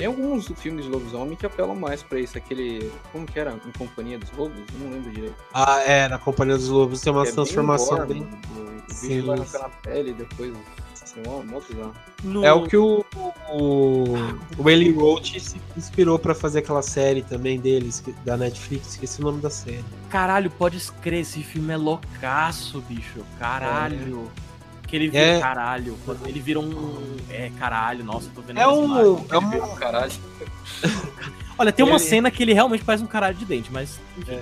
[SPEAKER 5] Tem alguns filmes de lobisomem que apelam mais pra isso. Aquele. Como que era? Em Companhia dos Lobos? Eu Não lembro direito.
[SPEAKER 2] ah, é, na Companhia dos Lobos tem uma
[SPEAKER 5] É bem
[SPEAKER 2] transformação
[SPEAKER 5] gore,
[SPEAKER 2] bem
[SPEAKER 5] mano. O bicho
[SPEAKER 2] Sim.
[SPEAKER 5] vai arrancar na pele depois. Assim, mó, mó bizarro.
[SPEAKER 4] No-
[SPEAKER 2] É o que o, o, o Eli Roach se inspirou pra fazer aquela série também deles, que- da Netflix, esqueci o nome da série.
[SPEAKER 4] Caralho, pode escrever, esse filme é loucaço, bicho. Caralho. Que ele vira
[SPEAKER 2] É.
[SPEAKER 4] caralho. Ele vira um. É, caralho, nossa, eu tô vendo
[SPEAKER 2] É um, é um.
[SPEAKER 5] Caralho. *laughs*
[SPEAKER 4] Olha, tem uma
[SPEAKER 2] ele-
[SPEAKER 4] cena que ele realmente faz um caralho de dente, mas. enfim.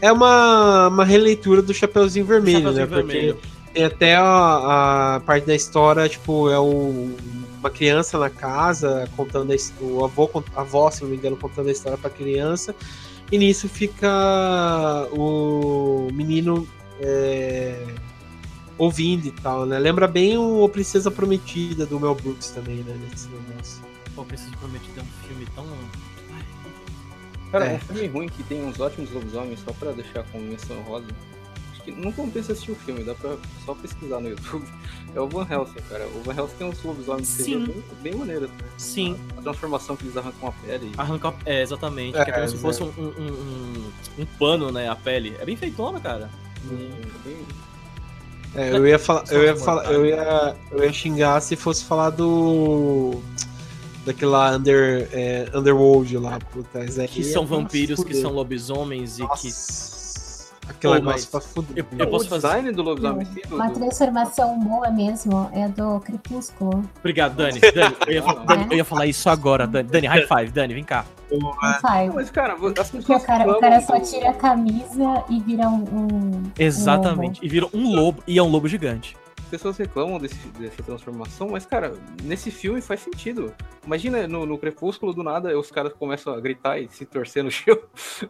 [SPEAKER 2] É uma, uma releitura do Chapeuzinho Vermelho,
[SPEAKER 4] Chapeuzinho
[SPEAKER 2] né?
[SPEAKER 4] Vermelho.
[SPEAKER 2] Porque tem até a, a parte da história, tipo, é o, uma criança na casa contando a, o avô, a avó, se não me engano, contando a história pra criança. E nisso fica o menino é, ouvindo e tal, né? Lembra bem o Princesa Prometida do Mel Brooks também, né? Nesse negócio.
[SPEAKER 4] Pô, Preciso Prometido é um filme tão.
[SPEAKER 5] Cara,
[SPEAKER 2] É.
[SPEAKER 5] um filme ruim que tem uns ótimos lobisomens, só pra deixar como menção rosa. Acho que não compensa assistir o filme, dá pra só pesquisar no YouTube. *laughs* É o Van Helsing, cara. O Van Helsing tem uns lobisomens que bem, bem maneiros. Né?
[SPEAKER 4] Sim,
[SPEAKER 5] A transformação que eles arrancam a pele.
[SPEAKER 4] arranca. É, exatamente.
[SPEAKER 2] É,
[SPEAKER 4] que é como se
[SPEAKER 2] é.
[SPEAKER 4] fosse um, um, um, um pano, né? A pele. É bem feitona, cara.
[SPEAKER 5] bem-
[SPEAKER 2] É, eu ia falar, eu ia falar, eu ia, eu ia xingar se fosse falar do daquele lá under, é, Underworld lá, puta, aí
[SPEAKER 4] Que
[SPEAKER 2] é
[SPEAKER 4] são vampiros, que são lobisomens e que.
[SPEAKER 2] Nossa, aquele
[SPEAKER 4] Pô,
[SPEAKER 2] negócio
[SPEAKER 4] mas
[SPEAKER 2] pra fuder.
[SPEAKER 4] eu- eu posso
[SPEAKER 5] o
[SPEAKER 4] fazer-
[SPEAKER 5] design do lobisomem em si, do-
[SPEAKER 3] Uma
[SPEAKER 5] do-
[SPEAKER 3] transformação boa mesmo é do Crepúsculo.
[SPEAKER 4] Obrigado, Dani. Dani, eu ia, *laughs* Dani, eu ia falar isso agora, Dani. Dani, high five, Dani, vem cá.
[SPEAKER 3] Não
[SPEAKER 5] mas, cara, as
[SPEAKER 3] Porque
[SPEAKER 5] pessoas
[SPEAKER 3] o cara, o cara só tira a camisa e vira um. um-
[SPEAKER 4] Exatamente. E virou um lobo, e é um lobo gigante.
[SPEAKER 5] As pessoas reclamam desse- dessa transformação, mas, cara, nesse filme faz sentido. Imagina no, no Crepúsculo, do nada, os caras começam a gritar e se torcer no *laughs* chão.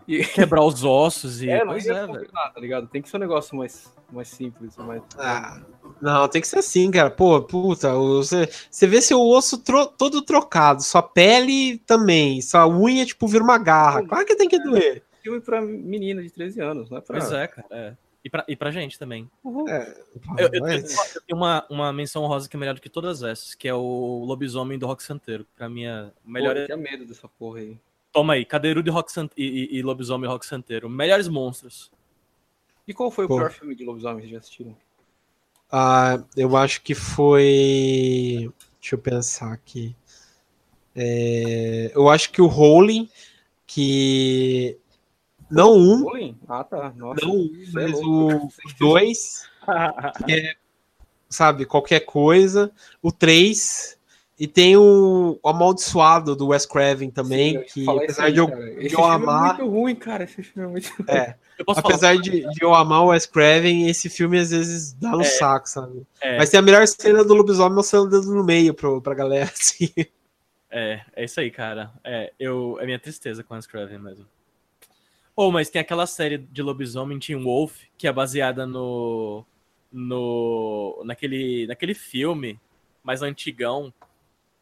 [SPEAKER 5] E,
[SPEAKER 4] Quebrar os ossos e.
[SPEAKER 5] é, não
[SPEAKER 4] pois é, velho.
[SPEAKER 5] combinar, tá ligado? Tem que ser um negócio mais, mais simples, mais...
[SPEAKER 2] Ah, não, tem que ser assim, cara. Pô, puta, você, você vê seu osso tro- todo trocado, sua pele também, sua unha, tipo, vira uma garra. Claro que tem que doer.
[SPEAKER 5] filme pra menina de 13 anos, não é pra...
[SPEAKER 4] Pois é, cara. é. E, pra, e pra gente também.
[SPEAKER 2] É,
[SPEAKER 4] Eu, eu
[SPEAKER 2] mas-
[SPEAKER 4] tenho, eu tenho uma, uma menção rosa que é melhor do que todas essas, que é o lobisomem do Rock Santeiro. Pra mim, é o melhor.
[SPEAKER 5] Pô, eu tinha medo dessa porra aí.
[SPEAKER 4] Toma aí, Cadeirudo e, Rock Sant... e, e, e lobisomem Rock Santeiro. Melhores monstros.
[SPEAKER 5] E qual foi o
[SPEAKER 2] Pô.
[SPEAKER 5] pior filme de lobisomem que vocês já assistiram?
[SPEAKER 2] Ah, eu acho que foi. Deixa eu pensar aqui. É, eu acho que o Rowling, que. Não um,
[SPEAKER 5] Bullying? Ah, tá. Nossa.
[SPEAKER 2] não um,
[SPEAKER 5] é
[SPEAKER 2] mas o o dois, *laughs* sabe, qualquer coisa. O três. E tem o, o Amaldiçoado do Wes Craven também,
[SPEAKER 5] Sim,
[SPEAKER 2] que
[SPEAKER 5] falar
[SPEAKER 2] apesar
[SPEAKER 5] aí,
[SPEAKER 2] de eu, de
[SPEAKER 5] Esse
[SPEAKER 2] eu
[SPEAKER 5] filme
[SPEAKER 2] amar.
[SPEAKER 5] é muito ruim, cara. Esse filme é muito
[SPEAKER 2] É,
[SPEAKER 4] Eu posso
[SPEAKER 2] apesar de, de eu amar o Wes Craven, esse filme às vezes dá no
[SPEAKER 4] É.
[SPEAKER 2] saco, sabe?
[SPEAKER 4] É.
[SPEAKER 2] Mas tem a melhor cena do lobisomem é o dedo no meio pro, pra galera, *laughs* assim.
[SPEAKER 4] É, é isso aí, cara. É, eu, é minha tristeza com Wes Craven mesmo. Oh, mas tem aquela série de lobisomem Teen Wolf, que é baseada no. no naquele, naquele filme mais antigão,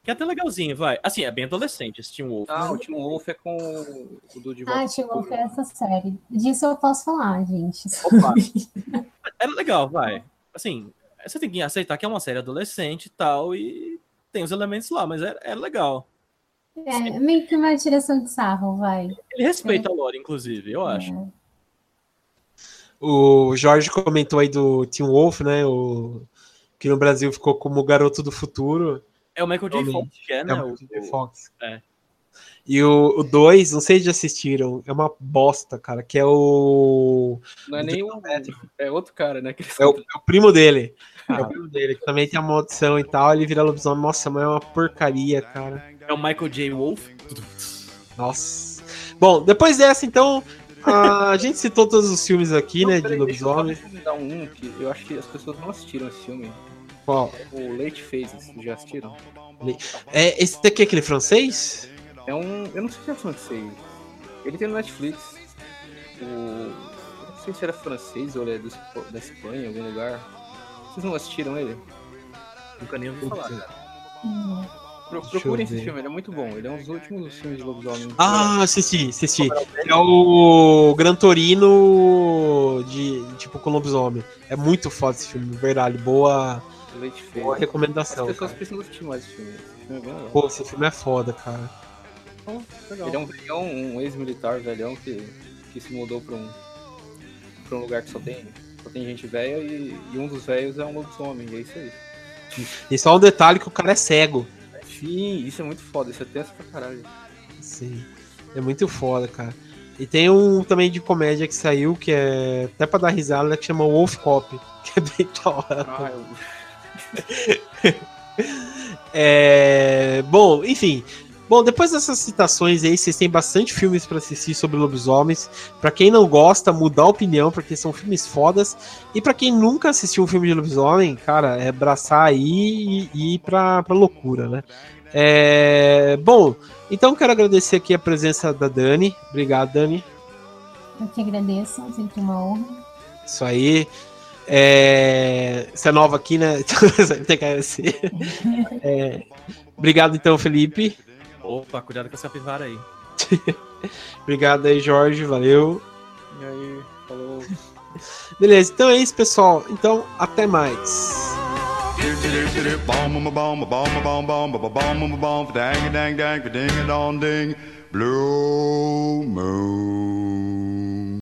[SPEAKER 4] que é até legalzinho, vai. Assim, é bem adolescente esse Teen Wolf.
[SPEAKER 5] Ah, o Tim Wolf é com o do Volta
[SPEAKER 3] Ah, tinha
[SPEAKER 5] Futuro.
[SPEAKER 3] uma essa série. Disso eu posso falar, gente.
[SPEAKER 4] Opa. é legal, vai. Assim, você tem que aceitar que é uma série adolescente e tal, e tem os elementos lá, mas é, é legal.
[SPEAKER 3] É meio que uma tiração de sarro, vai.
[SPEAKER 4] Ele respeita a lore, inclusive, eu acho.
[SPEAKER 3] É.
[SPEAKER 2] O Jorge comentou aí do Tim Wolf, né? O, que no Brasil ficou como o Garoto do Futuro.
[SPEAKER 4] É o Michael J. Fox, que é,
[SPEAKER 2] É
[SPEAKER 4] né?
[SPEAKER 2] o
[SPEAKER 4] o-
[SPEAKER 2] Michael J. Fox.
[SPEAKER 4] é.
[SPEAKER 2] E o 2, não sei se já assistiram, é uma bosta, cara, que é o.
[SPEAKER 5] Não é nem o. É outro cara, né?
[SPEAKER 2] É o, é o primo dele. É
[SPEAKER 4] Ah.
[SPEAKER 2] o primo dele, que também tem a maldição e tal, ele vira lobisomem. Nossa, mas é uma porcaria, cara.
[SPEAKER 4] É o Michael J. Wolf.
[SPEAKER 2] Nossa. Bom, depois dessa, então, a gente citou todos os filmes aqui,
[SPEAKER 5] Não,
[SPEAKER 2] né, de
[SPEAKER 5] peraí, deixa eu
[SPEAKER 2] lobisomem.
[SPEAKER 5] recomendar um que eu acho que as pessoas não assistiram esse filme.
[SPEAKER 2] Qual?
[SPEAKER 5] O Late Phases, já assistiram?
[SPEAKER 2] É, esse daqui é aquele francês?
[SPEAKER 5] É um. Eu não sei se é francês. Ele tem no Netflix. O. Eu não sei se era francês ou ele é do da Espanha, em algum lugar. Vocês não assistiram ele?
[SPEAKER 4] Nunca nem ouvi falar, cara.
[SPEAKER 5] Pro- procurem esse filme, ele é muito bom. Ele é um dos últimos filmes de lobisomem.
[SPEAKER 2] Ah, assisti, assisti. É o Gran Torino de tipo com lobisomem. É muito foda esse filme, verdade. Boa, boa
[SPEAKER 5] As
[SPEAKER 2] recomendação.
[SPEAKER 5] pessoas
[SPEAKER 2] Cara.
[SPEAKER 5] precisam assistir mais esse filme. Esse filme é bem legal.
[SPEAKER 2] Pô, esse filme é foda, cara.
[SPEAKER 5] Ele é um velhão, um ex-militar velhão que, que se mudou pra um, pra um lugar que só tem, só tem gente velha e, e um dos velhos é um lobisomem, e é isso aí. *laughs*
[SPEAKER 2] E só um detalhe que o cara é cego.
[SPEAKER 5] Sim, isso é muito foda, isso é tenso pra caralho.
[SPEAKER 2] Sim. É muito foda, cara. E tem um também de comédia que saiu, que é até pra dar risada, que chama Wolf Cop, *laughs* que é bem da hora.
[SPEAKER 5] Ah, eu- *laughs*
[SPEAKER 2] É, bom, enfim. Bom, depois dessas citações aí, vocês têm bastante filmes pra assistir sobre lobisomens. Pra quem não gosta, mudar a opinião, porque são filmes fodas. E pra quem nunca assistiu um filme de lobisomem, cara, é abraçar aí e, e ir pra, pra loucura, né? É, bom, então quero agradecer aqui a presença da Dani. Obrigado, Dani.
[SPEAKER 3] eu que agradeço, sempre uma honra.
[SPEAKER 2] Isso aí. É, Você é nova aqui, né? *laughs* Então *laughs* tem que agradecer. É, Obrigado, então, Felipe.
[SPEAKER 4] Opa, cuidado com essa capivara aí. *laughs*
[SPEAKER 2] Obrigado aí, Jorge. Valeu.
[SPEAKER 5] E aí, falou. *laughs*
[SPEAKER 2] Beleza, então é isso, pessoal. Então, até mais.
[SPEAKER 6] Blue moon.